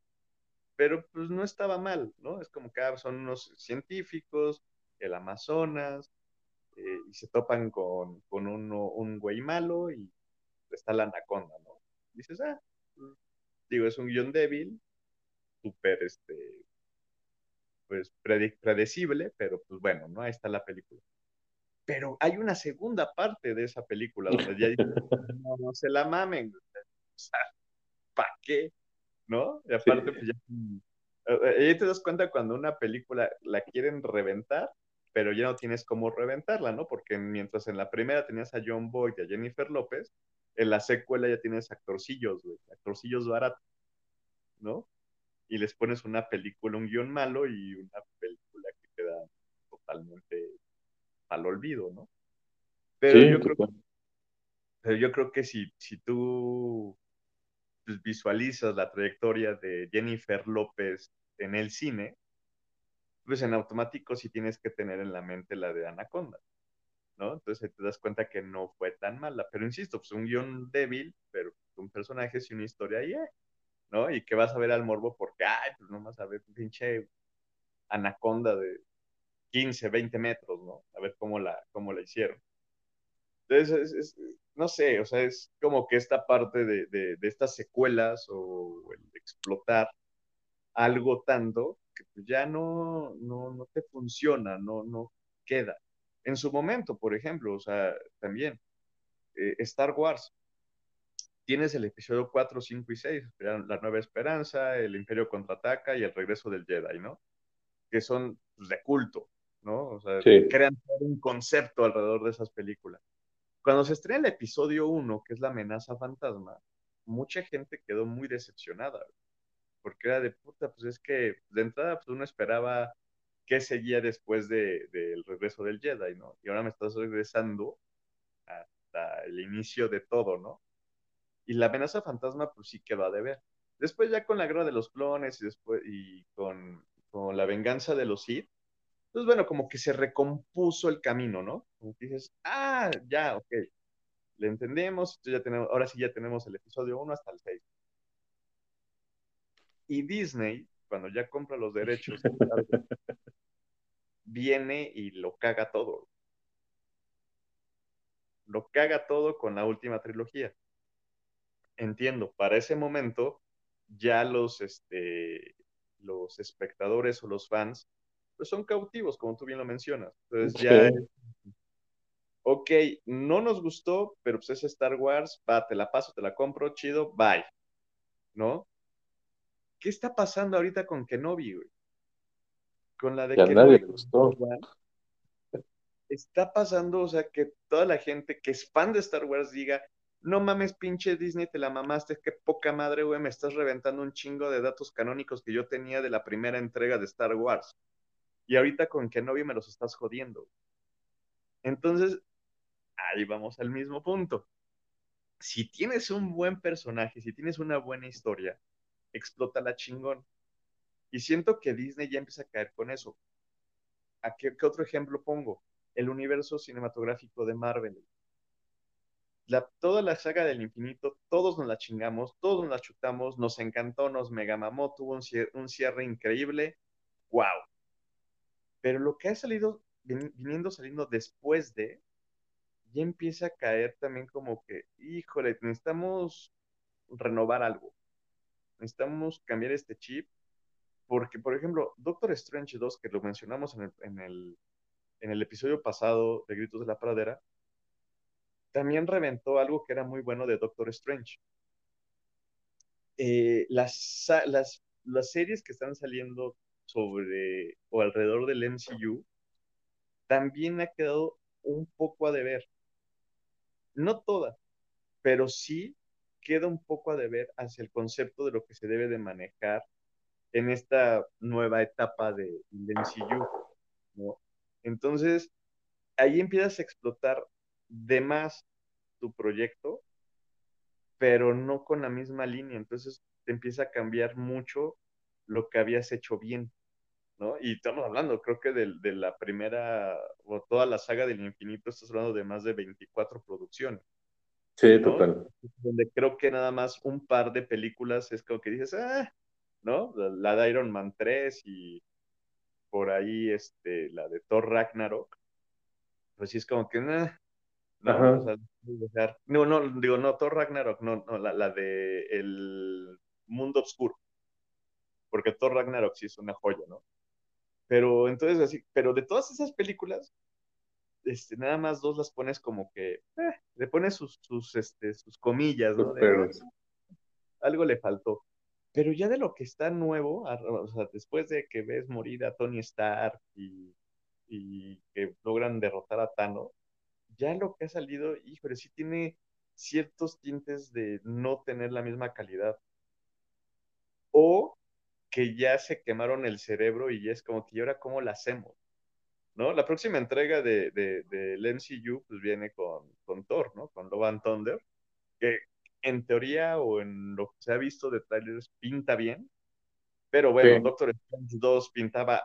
pero pues no estaba mal, ¿no? Es como que ah, son unos científicos, el Amazonas, eh, y se topan con, con uno, un güey malo y está la anaconda, ¿no? dices, ah, digo, es un guion débil, súper, este, pues predecible, pero pues bueno, ¿no? Ahí está la película. Pero hay una segunda parte de esa película donde ya dicen, no, no se la mamen, o sea, ¿para qué? ¿No? Y aparte, Sí. pues ya, ahí te das cuenta cuando una película la quieren reventar, pero ya no tienes cómo reventarla, ¿no? Porque mientras en la primera tenías a John Boyd y a Jennifer López, en la secuela ya tienes actorcillos, güey, actorcillos baratos, ¿no? Y les pones una película, un guion malo y una película que queda totalmente al olvido, ¿no? Pero sí, yo creo, total. pero yo creo que si, si tú pues, visualizas la trayectoria de Jennifer López en el cine, pues en automático sí tienes que tener en la mente la de Anaconda, ¿no? Entonces te das cuenta que no fue tan mala, pero insisto, pues un guion débil, pero un personaje y una historia ahí, ¿no? Y que vas a ver al morbo porque, ay, pues no vas a ver pinche Anaconda de 15, 20 metros, ¿no? A ver cómo la, cómo la hicieron. Entonces, es, es, no sé, o sea, es como que esta parte de, de, de estas secuelas o el explotar algo tanto que pues ya no, no, no te funciona, no, no queda. En su momento, por ejemplo, o sea, también eh, Star Wars, tienes el episodio 4, 5 y 6, La Nueva Esperanza, El Imperio Contraataca y El Regreso del Jedi, ¿no? Que son pues, de culto, ¿no? O sea, Sí. crean un concepto alrededor de esas películas. Cuando se estrena el episodio 1, que es la amenaza fantasma, mucha gente quedó muy decepcionada, porque era de puta, pues es que de entrada pues uno esperaba qué seguía después del de, regreso del Jedi, ¿no? Y ahora me estás regresando hasta el inicio de todo, ¿no? Y la amenaza fantasma, pues sí quedó a deber. Después ya con la guerra de los clones y después y con, con la venganza de los Sith, pues bueno, como que se recompuso el camino, ¿no? Como que dices, ah, ya, ok, le entendemos, ya tenemos, ahora sí ya tenemos el episodio 1 hasta el 6. Y Disney, cuando ya compra los derechos, viene y lo caga todo. Lo caga todo con la última trilogía. Entiendo, para ese momento ya los, este, los espectadores o los fans pues son cautivos, como tú bien lo mencionas. Entonces ya Sí. es, ok, no nos gustó, pero pues es Star Wars, va, te la paso, te la compro, chido, bye. ¿No? ¿Qué está pasando ahorita con Kenobi, güey? Con la de Que a Kenobi. nadie le gustó. Está pasando, o sea, que toda la gente que es fan de Star Wars diga, no mames, pinche Disney, te la mamaste, qué poca madre, güey, me estás reventando un chingo de datos canónicos que yo tenía de la primera entrega de Star Wars. Y ahorita con Kenobi me los estás jodiendo. Entonces, ahí vamos al mismo punto. Si tienes un buen personaje, si tienes una buena historia, explota la chingón. Y siento que Disney ya empieza a caer con eso. ¿A qué, otro ejemplo pongo? El universo cinematográfico de Marvel. toda la saga del infinito, todos nos la chingamos, todos nos la chutamos, nos encantó, nos mega mamó, tuvo un cierre, un cierre increíble. ¡Wow! Pero lo que ha salido, viniendo saliendo después de, ya empieza a caer también como que, híjole, necesitamos renovar algo. Necesitamos cambiar este chip. Porque, por ejemplo, Doctor Strange 2, que lo mencionamos en el, en el, en el episodio pasado de Gritos de la Pradera, también reventó algo que era muy bueno de Doctor Strange. Eh, las, las, las series que están saliendo sobre o alrededor del MCU también ha quedado un poco a deber. No toda, pero sí queda un poco a deber hacia el concepto de lo que se debe de manejar en esta nueva etapa de, del MCU. Entonces, ahí empiezas a explotar de más tu proyecto, pero no con la misma línea. Entonces, te empieza a cambiar mucho lo que habías hecho bien. ¿no? Y estamos hablando, creo que de, de, la primera, o toda la saga del infinito, estás hablando de más de 24 producciones. Sí, total. Donde creo que nada más un par de películas es como que dices, ah, ¿no? La, de Iron Man 3 y por ahí este, la de Thor Ragnarok. Pues sí es como que, nah, no, no, no, digo, no, Thor Ragnarok, no, no, la, la de El Mundo Oscuro. Porque Thor Ragnarok sí es una joya, ¿no? Pero entonces así, pero de todas esas películas, este, nada más dos las pones como que, eh, le pones sus, sus, este, sus comillas, ¿no? Algo le faltó. Pero ya de lo que está nuevo, o sea, después de que ves morir a Tony Stark y, y que logran derrotar a Thanos, ya lo que ha salido, híjole, sí tiene ciertos tintes de no tener la misma calidad. O que ya se quemaron el cerebro y es como que, ¿y ahora cómo la hacemos? ¿No? La próxima entrega de, de, del MCU pues viene con, con Thor, ¿no? Con Love and Thunder, que en teoría o en lo que se ha visto de trailers pinta bien, pero bueno, Doctor Strange 2 pintaba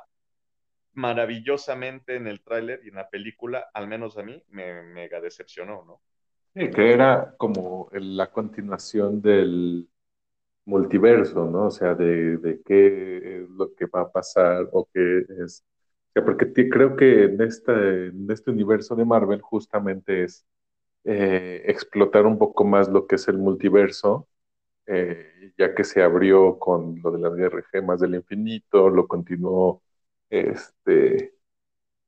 maravillosamente en el tráiler y en la película, al menos a mí, me mega decepcionó, ¿no? Sí, que era como la continuación del multiverso, ¿no? O sea, de, de qué es lo que va a pasar o qué es. Porque creo que en este, en este universo de Marvel justamente es eh, explotar un poco más lo que es el multiverso, eh, ya que se abrió con lo de las guerras gemas del infinito, lo continuó este,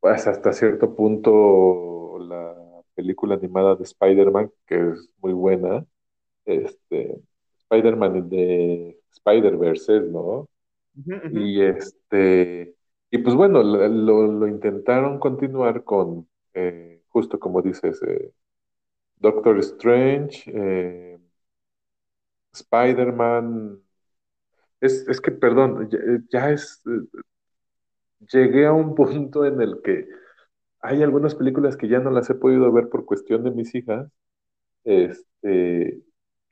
pues hasta cierto punto la película animada de Spider-Man, que es muy buena, este, Spider-Man de Spider-Verse, ¿no? Y este, y pues bueno, lo, intentaron continuar con, eh, justo como dices, eh, Doctor Strange, eh, Spider-Man. Es, es, que, perdón, ya, es. llegué a un punto en el que hay algunas películas que ya no las he podido ver por cuestión de mis hijas. Este,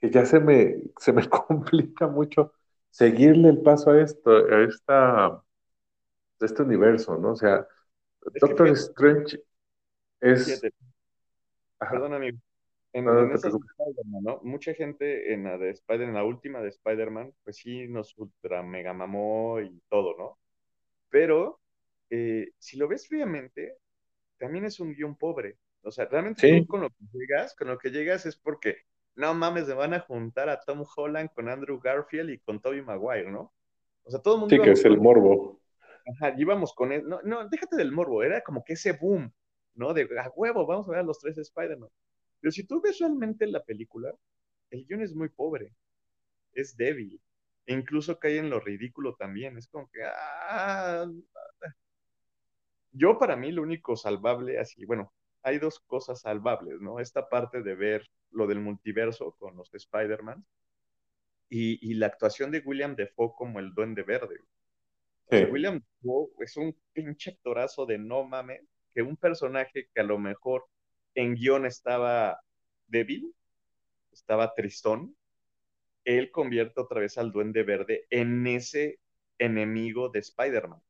que ya se me, se me complica mucho seguirle el paso a esto, a esta, a este universo, ¿no? O sea, Doctor Strange es... Perdón, amigo. En, Mucha gente en la de Spider, en la última de Spider-Man, pues sí nos ultra mega mamó y todo, ¿no? Pero eh, si lo ves fríamente, también es un guion pobre. O sea, realmente con lo que llegas, con lo que llegas es porque no mames, se van a juntar a Tom Holland con Andrew Garfield y con Tobey Maguire, ¿no? O sea, todo el mundo. Sí, que es el morbo. Ajá, íbamos con él. No, no, déjate del morbo, era como que ese boom, ¿no? De a huevo, vamos a ver a los tres Spider-Man. Pero si tú ves realmente la película, el guion es muy pobre, es débil, e incluso cae en lo ridículo también. Es como que. Ah, yo, para mí, lo único salvable, así, bueno, hay dos cosas salvables, ¿no? Esta parte de ver lo del multiverso con los Spider-Man y, la actuación de William Defoe como el Duende Verde. William Defoe es un pinche actorazo de no mames, que un personaje que a lo mejor en guion estaba débil, estaba tristón, él convierte otra vez al Duende Verde en ese enemigo de Spider-Man,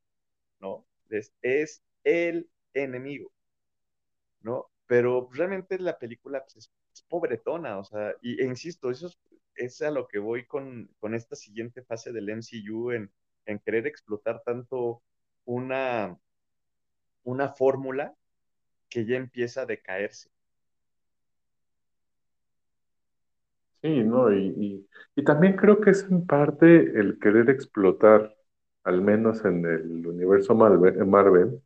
¿no? Es, es, el enemigo, ¿no? Pero realmente la película pues, es, pobretona, o sea, y, e insisto, eso es, a lo que voy con, con esta siguiente fase del MCU en, en querer explotar tanto una, una fórmula que ya empieza a decaerse. Sí, ¿no? Y, y, también creo que es en parte el querer explotar, al menos en el universo Marvel,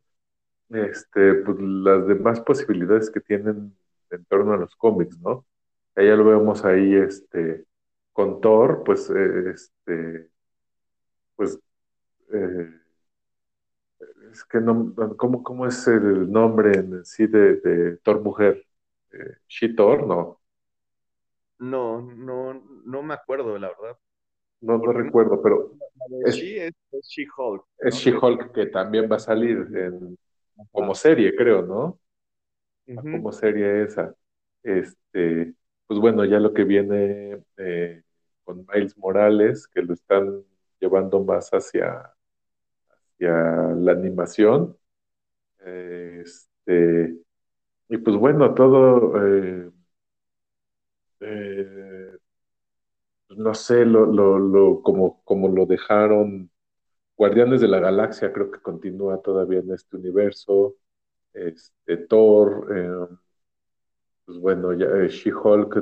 este, pues, las demás posibilidades que tienen en torno a los cómics, ¿no? Ya lo vemos ahí, este, con Thor, pues, eh, este, pues, eh, es que no, ¿cómo, ¿cómo, es el nombre en sí de, de Thor mujer? Eh, She-Thor, ¿no? No, no, no me acuerdo, la verdad. No, no recuerdo, pero. Es, es, She-Hulk. Es She-Hulk que también va a salir en, como serie, creo, ¿no? Como serie esa. Este, pues bueno, ya lo que viene eh, con Miles Morales, que lo están llevando más hacia, la animación. Este, y pues bueno, todo. Eh, eh, no sé, lo, lo, lo, como, como lo dejaron Guardianes de la Galaxia, creo que continúa todavía en este universo. Este, Thor, eh, pues bueno, ya eh, She-Hulk,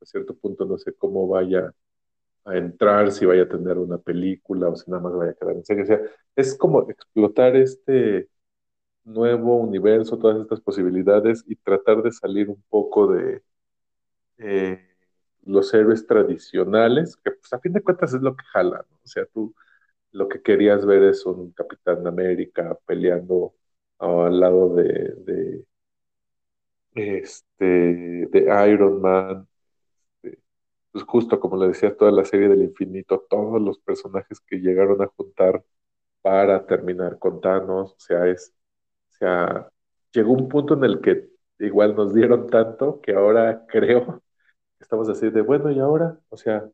a cierto punto no sé cómo vaya a entrar, si vaya a tener una película o si nada más vaya a quedar en serio. O sea, es como explotar este nuevo universo, todas estas posibilidades y tratar de salir un poco de, eh, los héroes tradicionales, que pues a fin de cuentas es lo que jala, ¿no? O sea, tú lo que querías ver es un Capitán América peleando al lado de, este, de Iron Man, pues justo como le decía, toda la serie del infinito, todos los personajes que llegaron a juntar para terminar con Thanos, o sea, es, o sea, llegó un punto en el que igual nos dieron tanto que ahora creo estamos así de, bueno, ¿y ahora? O sea,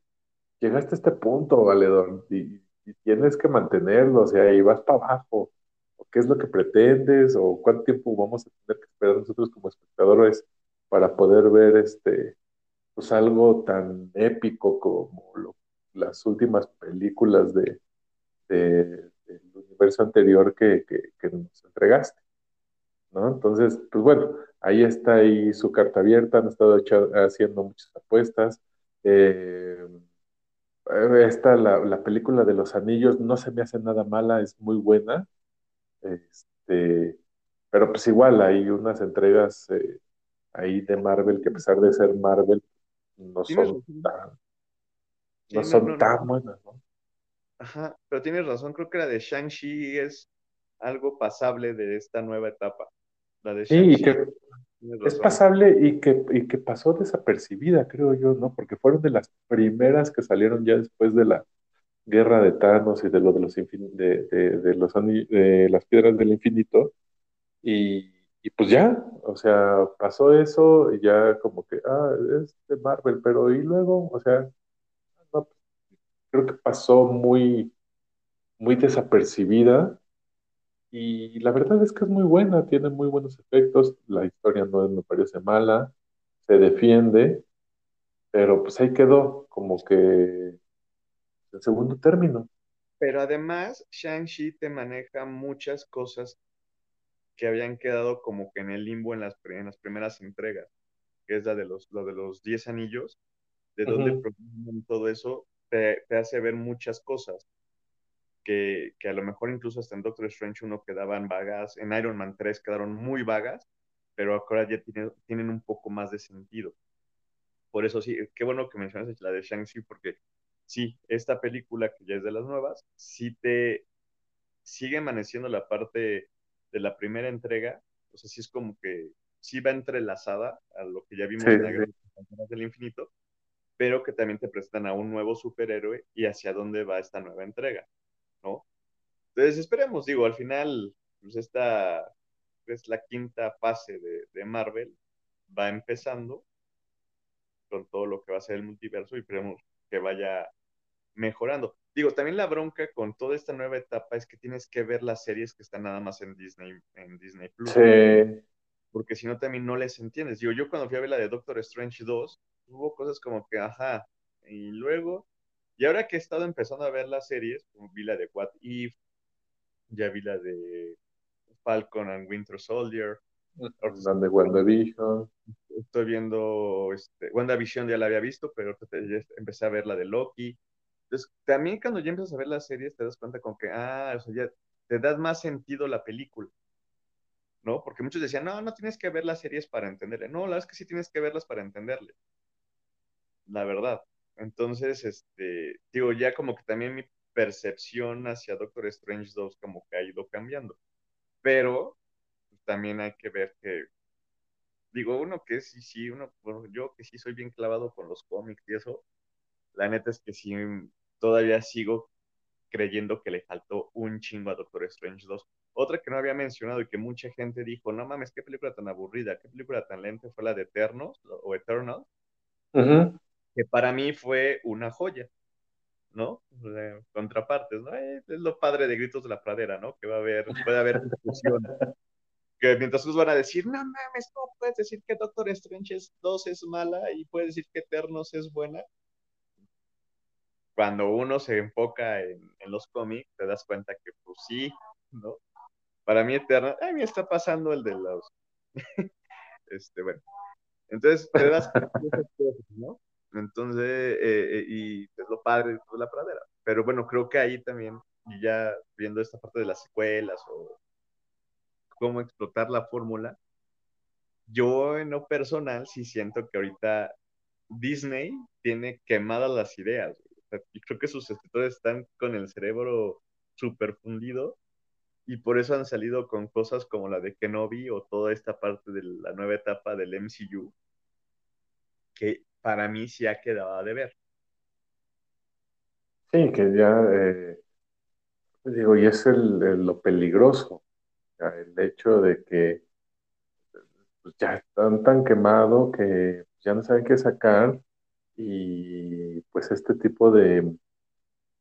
llegaste a este punto, valedor, y, tienes que mantenerlo, o sea, y vas para abajo. ¿O ¿Qué es lo que pretendes? ¿O cuánto tiempo vamos a tener que esperar nosotros como espectadores para poder ver este, pues algo tan épico como las últimas películas de, del universo anterior que, que nos entregaste? ¿No? Entonces, pues bueno, ahí está ahí su carta abierta, han estado haciendo muchas apuestas. Eh, esta, la, película de los anillos, no se me hace nada mala, es muy buena. Este, pero pues igual hay unas entregas eh, ahí de Marvel que a pesar de ser Marvel, no son tan, no son tan buenas, ¿no? Ajá, pero tienes razón, creo que la de Shang-Chi es algo pasable de esta nueva etapa. La de sí, que es pasable y que, y que pasó desapercibida, creo yo, ¿no? Porque fueron de las primeras que salieron ya después de la guerra de Thanos y de lo de los de, de, los de las piedras del infinito. Y, y, pues ya, o sea, pasó eso y ya como que, ah, es de Marvel, pero y luego, o sea, creo que pasó muy, muy desapercibida y la verdad es que es muy buena, tiene muy buenos efectos, la historia no me parece mala, se defiende, pero pues ahí quedó como que el segundo término. Pero además, Shang-Chi te maneja muchas cosas que habían quedado como que en el limbo en las, en las primeras entregas, que es la de los, lo de los 10 anillos, de donde todo eso te, te, hace ver muchas cosas que, a lo mejor incluso hasta en Doctor Strange 1 quedaban vagas, en Iron Man 3 quedaron muy vagas, pero ahora ya tienen, un poco más de sentido. Por eso sí, qué bueno que mencionas la de Shang-Chi, porque sí, esta película que ya es de las nuevas, sí te sigue amaneciendo la parte de la primera entrega, o sea, sí es como que sí va entrelazada a lo que ya vimos en la del infinito, pero que también te presentan a un nuevo superhéroe y hacia dónde va esta nueva entrega, ¿no? Entonces esperemos, digo, al final, pues esta es la quinta fase de, de Marvel, va empezando con todo lo que va a ser el multiverso y esperemos que vaya mejorando. Digo, también la bronca con toda esta nueva etapa es que tienes que ver las series que están nada más en Disney, en Disney Plus. Sí. Porque si no, también no les entiendes. Digo, yo cuando fui a ver la de Doctor Strange 2, hubo cosas como que, ajá, y luego, y ahora que he estado empezando a ver las series, como vi la de What If, ya vi la de Falcon and Winter Soldier, la de WandaVision. Estoy viendo, este, WandaVision ya la había visto, pero empecé a ver la de Loki. Entonces, también cuando ya empiezas a ver las series, te das cuenta con que, ah, o sea, ya te das más sentido la película. ¿No? Porque muchos decían, no, no tienes que ver las series para entenderle. No, la verdad es que sí tienes que verlas para entenderle. La verdad. Entonces, este, digo, ya como que también mi percepción hacia Doctor Strange 2 como que ha ido cambiando. Pero también hay que ver que, digo, uno que sí, sí, uno, yo que sí soy bien clavado con los cómics y eso, la neta es que sí, todavía sigo creyendo que le faltó un chingo a Doctor Strange 2. Otra que no había mencionado y que mucha gente dijo, no mames, qué película tan aburrida, qué película tan lenta fue la de Eternos o Eternal, que para mí fue una joya, ¿no? contrapartes, ¿no? Eh, es lo padre de Gritos de la Pradera, ¿no? Que va a haber, puede haber discusión que mientras unos van a decir, no mames, no puedes decir que Doctor Strange 2 es mala y puedes decir que Eternos es buena. Cuando uno se enfoca en, los cómics, te das cuenta que pues sí, ¿no? Para mí Eternos, a mí está pasando el de los... este, bueno. Entonces, te das cuenta ¿no? Entonces, eh, eh, y es lo padre de la pradera. Pero bueno, creo que ahí también, ya viendo esta parte de las secuelas o cómo explotar la fórmula. Yo en lo personal sí siento que ahorita Disney tiene quemadas las ideas. Y creo que sus escritores están con el cerebro súper fundido y por eso han salido con cosas como la de Kenobi o toda esta parte de la nueva etapa del MCU que para mí sí ha quedado de ver. Sí, que ya, eh, digo, y es lo peligroso, el hecho de que pues, ya están tan quemados que ya no saben qué sacar y pues este tipo de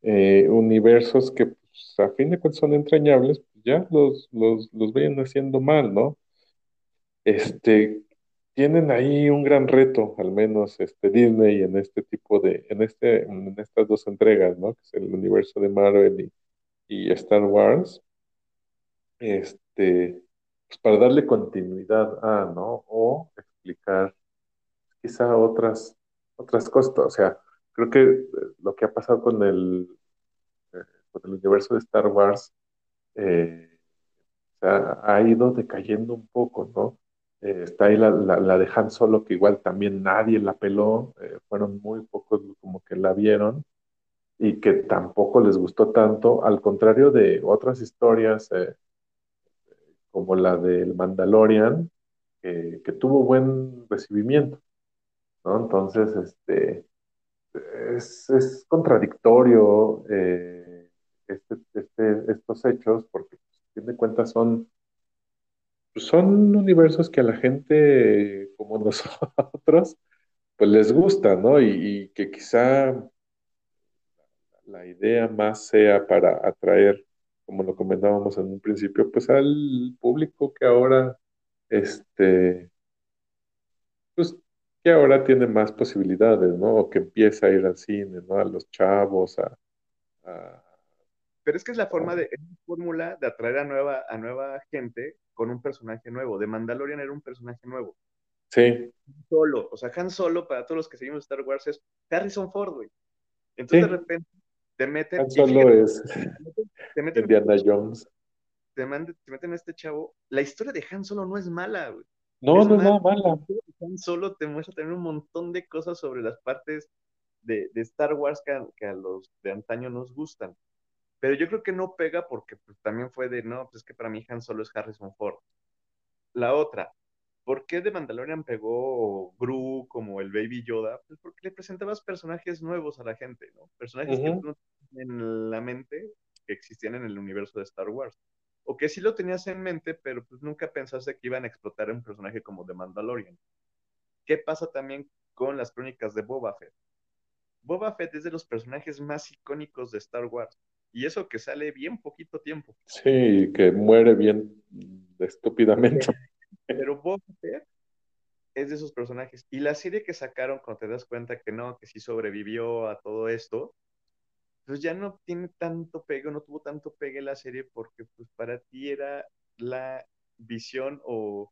eh, universos que pues, a fin de cuentas son entrañables, pues, ya los, los, los vayan haciendo mal, ¿no? Este, tienen ahí un gran reto, al menos este Disney en este tipo de, en este, en estas dos entregas, ¿no? Que es el universo de Marvel y, y Star Wars. Este, pues para darle continuidad a, ¿no? O explicar quizá otras, otras cosas. O sea, creo que eh, lo que ha pasado con el, eh, con el universo de Star Wars eh, ha ido decayendo un poco, ¿no? está ahí la, la, de Han Solo, que igual también nadie la peló, fueron muy pocos como que la vieron y que tampoco les gustó tanto, al contrario de otras historias como la del Mandalorian, que tuvo buen recibimiento, ¿no? Entonces, este, es, contradictorio eh, este, este, estos hechos, porque, pues, a fin de cuentas, son, son universos que a la gente como nosotros, pues les gusta, ¿no? y que quizá la idea más sea para atraer como lo comentábamos en un principio, pues al público que ahora, este, pues que ahora tiene más posibilidades, ¿no? O que empieza a ir al cine, ¿no? A los chavos, a... Pero es que es la forma de, es la fórmula de atraer a nueva, a nueva gente con un personaje nuevo. De Mandalorian era un personaje nuevo. Sí. Solo, o sea, Han Solo, para todos los que seguimos Star Wars, es Harrison Ford, güey. Entonces de repente te meten. Solo es. Te meten, Indiana Jones. Te, meten a este chavo. La historia de Han Solo no es mala, güey. No, no es nada mala. Han Solo te muestra también un montón de cosas sobre las partes de, de Star Wars que a, los de antaño nos gustan. Pero yo creo que no pega porque pues, también fue de, no, pues es que para mí Han Solo es Harrison Ford. La otra, ¿Por qué The Mandalorian pegó Gru como el Baby Yoda? Pues porque le presentabas personajes nuevos a la gente, ¿no? Personajes que no en la mente que existían en el universo de Star Wars. O que sí lo tenías en mente, pero pues nunca pensaste que iban a explotar un personaje como The Mandalorian. ¿Qué pasa también con las crónicas de Boba Fett? Boba Fett es de los personajes más icónicos de Star Wars. Y eso que sale bien poquito tiempo. Sí, que muere bien estúpidamente. Pero Boba Fett es de esos personajes. Y la serie que sacaron, cuando te das cuenta que no, que sí sobrevivió a todo esto, pues ya no tiene tanto pegue, no tuvo tanto pegue la serie porque pues para ti era la visión o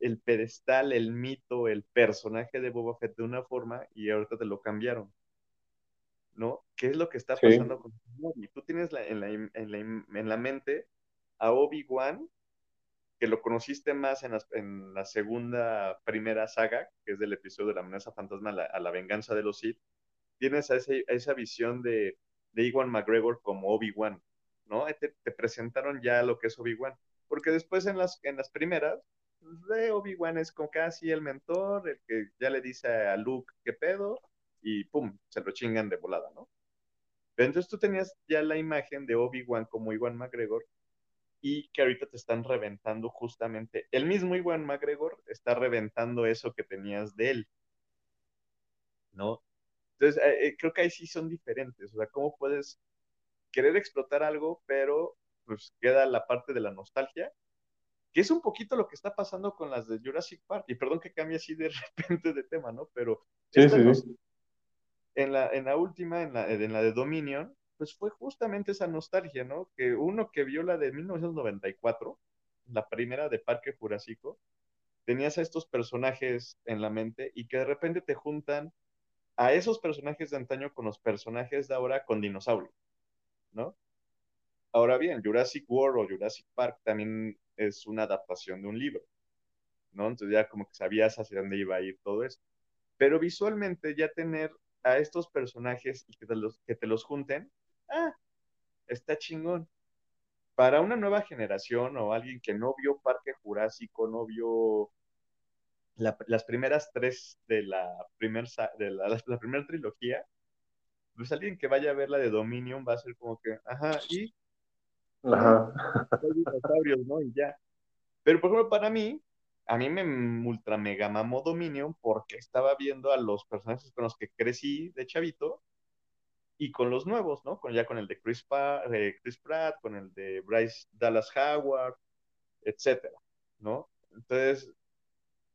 el pedestal, el mito, el personaje de Boba Fett de una forma y ahorita te lo cambiaron. ¿No? ¿Qué es lo que está pasando con Obi? Tú tienes en, la, en, la, mente a Obi-Wan, que lo conociste más en la, segunda, primera saga, que es del episodio de la amenaza fantasma a la, venganza de los Sith. Tienes a, esa visión de, de Iwan McGregor como Obi-Wan, ¿no? Te, presentaron ya lo que es Obi-Wan. Porque después en las, en las primeras de Obi-Wan es como casi el mentor, el que ya le dice a Luke qué pedo, y pum, se lo chingan de volada, ¿no? Pero entonces tú tenías ya la imagen de Obi-Wan como Iwan McGregor, y que ahorita te están reventando justamente, el mismo Iwan McGregor está reventando eso que tenías de él, ¿no? Entonces, eh, eh, creo que ahí sí son diferentes, o sea, ¿cómo puedes querer explotar algo, pero pues queda la parte de la nostalgia que es un poquito lo que está pasando con las de Jurassic Park. Y perdón que cambie así de repente de tema, ¿no? Pero sí, sí, En, la, en la última, en la, en la de Dominion, pues fue justamente esa nostalgia, ¿no? Que uno que vio la de 1994, la primera de Parque Jurásico, tenías a estos personajes en la mente y que de repente te juntan a esos personajes de antaño con los personajes de ahora con dinosaurios, ¿no? Ahora bien, Jurassic World o Jurassic Park también es una adaptación de un libro, ¿no? Entonces ya como que sabías hacia dónde iba a ir todo esto. Pero visualmente ya tener a estos personajes y que te los, que te los junten, ah, está chingón. Para una nueva generación o alguien que no vio Parque Jurásico, no vio las primeras tres de la primera de la, la primera trilogía, pues alguien que vaya a ver la de Dominion va a ser como que, ajá, y Ajá. ¿no? Y ya. Pero, por ejemplo, para mí, a mí me ultra mega mamó Dominion porque estaba viendo a los personajes con los que crecí de chavito y con los nuevos, ¿no? Con, ya con el de Chris, Chris Pratt, con el de Bryce Dallas Howard, etcétera, ¿no? Entonces,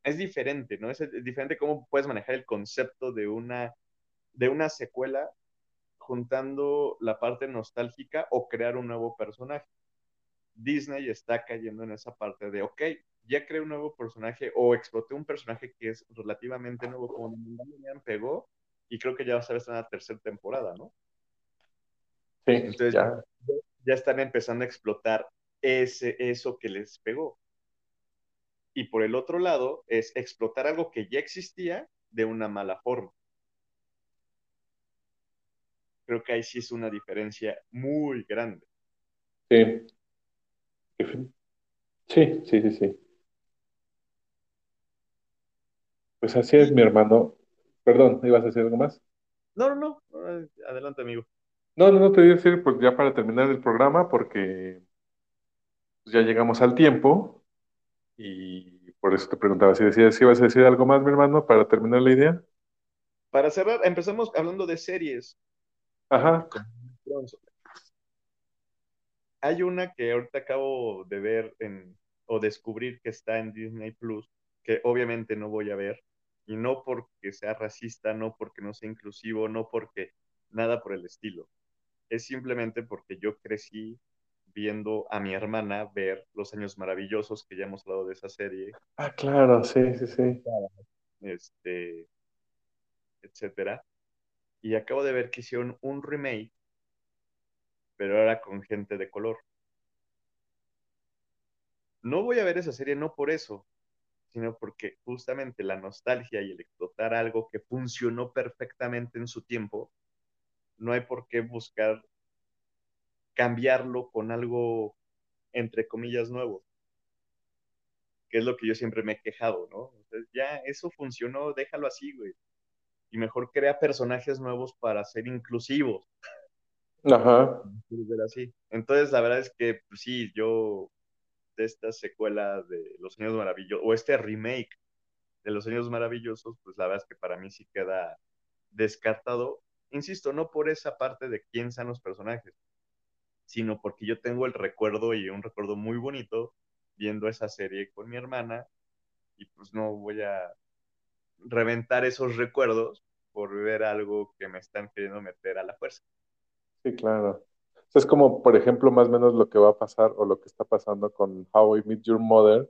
es diferente, ¿no? Es, es diferente cómo puedes manejar el concepto de una, de una secuela juntando la parte nostálgica o crear un nuevo personaje. Disney está cayendo en esa parte de, ok, ya creé un nuevo personaje o exploté un personaje que es relativamente nuevo, como me pegó, y creo que ya va a ser en la tercera temporada, ¿no? Sí, Entonces ya. ya están empezando a explotar ese, eso que les pegó. Y por el otro lado, es explotar algo que ya existía de una mala forma creo que ahí sí es una diferencia muy grande. Sí. Sí, sí, sí, sí. Pues así es, mi hermano. Perdón, ¿ibas a decir algo más? No, no, no. Adelante, amigo. No, no, no, te iba a decir, pues ya para terminar el programa, porque ya llegamos al tiempo y por eso te preguntaba si decías si ibas a decir algo más, mi hermano, para terminar la idea. Para cerrar, empezamos hablando de series. Ajá. Hay una que ahorita acabo de ver en, o descubrir que está en Disney Plus, que obviamente no voy a ver, y no porque sea racista, no porque no sea inclusivo, no porque nada por el estilo. Es simplemente porque yo crecí viendo a mi hermana ver Los Años Maravillosos, que ya hemos hablado de esa serie. Ah, claro, sí, sí, sí. Este, etcétera y acabo de ver que hicieron un remake, pero ahora con gente de color. No voy a ver esa serie no por eso, sino porque justamente la nostalgia y el explotar algo que funcionó perfectamente en su tiempo, no hay por qué buscar cambiarlo con algo entre comillas nuevo. que es lo que yo siempre me he quejado, ¿no? Entonces, ya eso funcionó, déjalo así, güey. Y mejor crea personajes nuevos para ser inclusivos. Ajá. Así. Entonces, la verdad es que, pues, sí, yo de esta secuela de Los Años Maravillosos, o este remake de Los Años Maravillosos, pues la verdad es que para mí sí queda descartado. Insisto, no por esa parte de quién son los personajes, sino porque yo tengo el recuerdo y un recuerdo muy bonito viendo esa serie con mi hermana y pues no voy a reventar esos recuerdos por ver algo que me están queriendo meter a la fuerza. Sí, claro. Es como, por ejemplo, más o menos lo que va a pasar o lo que está pasando con How I Met Your Mother,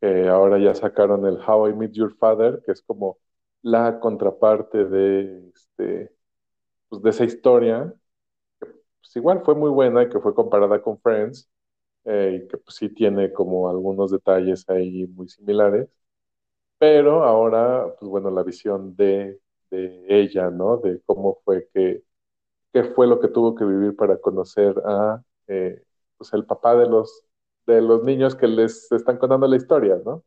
que ahora ya sacaron el How I Met Your Father, que es como la contraparte de, este, pues de esa historia, pues igual fue muy buena y que fue comparada con Friends, eh, y que pues sí tiene como algunos detalles ahí muy similares, pero ahora, pues bueno, la visión de, de ella, ¿no? De cómo fue que, qué fue lo que tuvo que vivir para conocer a, eh, pues el papá de los, de los niños que les están contando la historia, ¿no?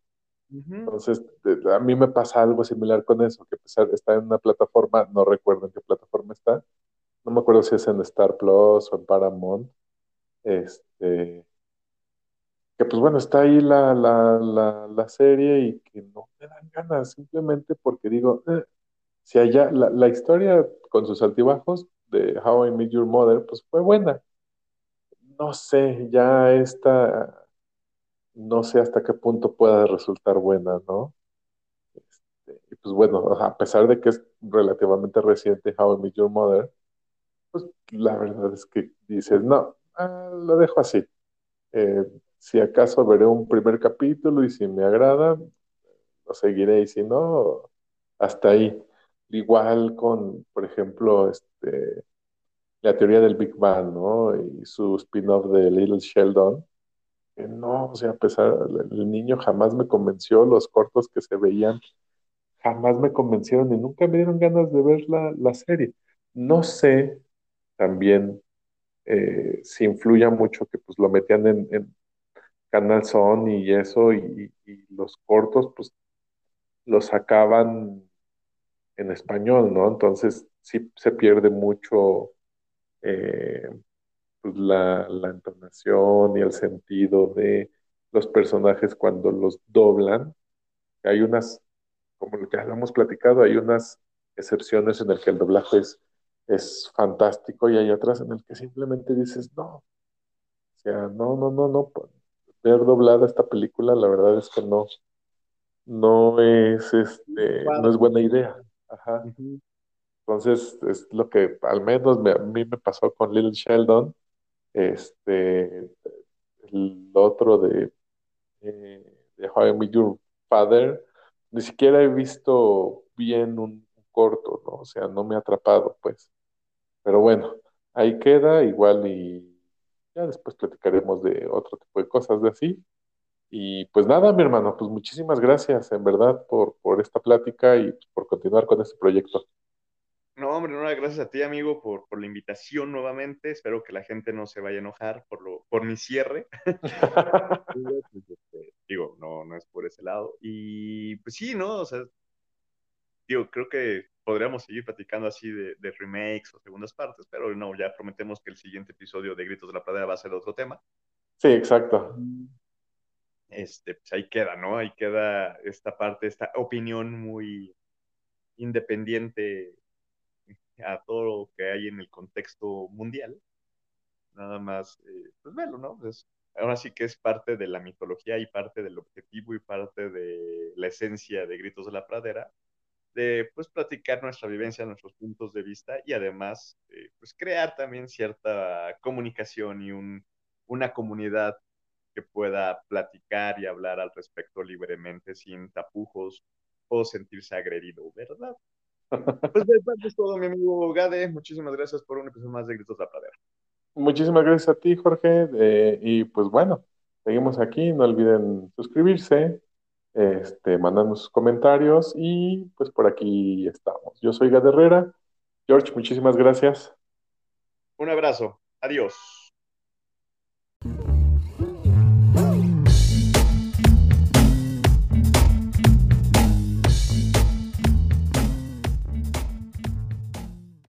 Entonces, a mí me pasa algo similar con eso, que pesar está en una plataforma, no recuerdo en qué plataforma está, no me acuerdo si es en Star Plus o en Paramount, este, que pues bueno, está ahí la, la, la, serie y que no me dan ganas, simplemente porque digo, eh, si allá, la, la, historia con sus altibajos de How I Met Your Mother, pues fue buena. No sé, ya esta, no sé hasta qué punto pueda resultar buena, ¿no? Este, y pues bueno, a pesar de que es relativamente reciente How I Met Your Mother, pues la verdad es que dices, no, ah, lo dejo así. Eh, si acaso veré un primer capítulo y si me agrada, lo seguiré y si no, hasta ahí. Igual con, por ejemplo, este, la teoría del Big Bang, ¿no? Y su spin-off de Little Sheldon. No, o sea, a pesar, el niño jamás me convenció, los cortos que se veían jamás me convencieron y nunca me dieron ganas de ver la, serie. No sé también eh, si influya mucho que pues lo metían en Canal Son y eso, y, los cortos, pues los sacaban en español, ¿no? Entonces sí se pierde mucho eh, pues, la, la, entonación y el sentido de los personajes cuando los doblan. Hay unas, como lo que hemos platicado, hay unas excepciones en el que el doblaje es, es fantástico y hay otras en el que simplemente dices, no, o sea, no, no, no, no, ver doblada esta película, la verdad es que no, no es, este, no es buena idea. Ajá. Entonces, es lo que al menos a mí me pasó con Little Sheldon. Este, el otro de, eh, de How I Met Your Father, ni siquiera he visto bien un, un, corto, ¿no? O sea, no me ha atrapado, pues. Pero bueno, ahí queda, igual y ya después platicaremos de otro tipo de cosas de así. Y pues nada, mi hermano, pues muchísimas gracias en verdad por, por esta plática y por continuar con este proyecto. No, hombre, no, gracias a ti, amigo, por, por, la invitación nuevamente. Espero que la gente no se vaya a enojar por, lo, por mi cierre. Este, digo, no, no es por ese lado. Y pues sí, ¿no? O sea, digo, creo que podríamos seguir platicando así de, remakes o segundas partes, pero no, ya prometemos que el siguiente episodio de Gritos de la Pradera va a ser otro tema. Sí, exacto. Este, pues ahí queda, ¿no? Ahí queda esta parte, esta opinión muy independiente a todo lo que hay en el contexto mundial. Nada más, eh, pues verlo, ¿no? Pues ahora sí que es parte de la mitología y parte del objetivo y parte de la esencia de Gritos de la Pradera, de pues platicar nuestra vivencia, nuestros puntos de vista y además eh, pues crear también cierta comunicación y un, una comunidad que pueda platicar y hablar al respecto libremente sin tapujos o sentirse agredido, ¿verdad? Pues de parte es todo, mi amigo Gade. Muchísimas gracias por un episodio más de Gritos de la Pradera. Muchísimas gracias a ti, Jorge. Eh, y pues bueno, seguimos aquí. No olviden suscribirse, este, sus comentarios y pues por aquí estamos. Yo soy Gad Herrera. George, muchísimas gracias. Un abrazo. Adiós.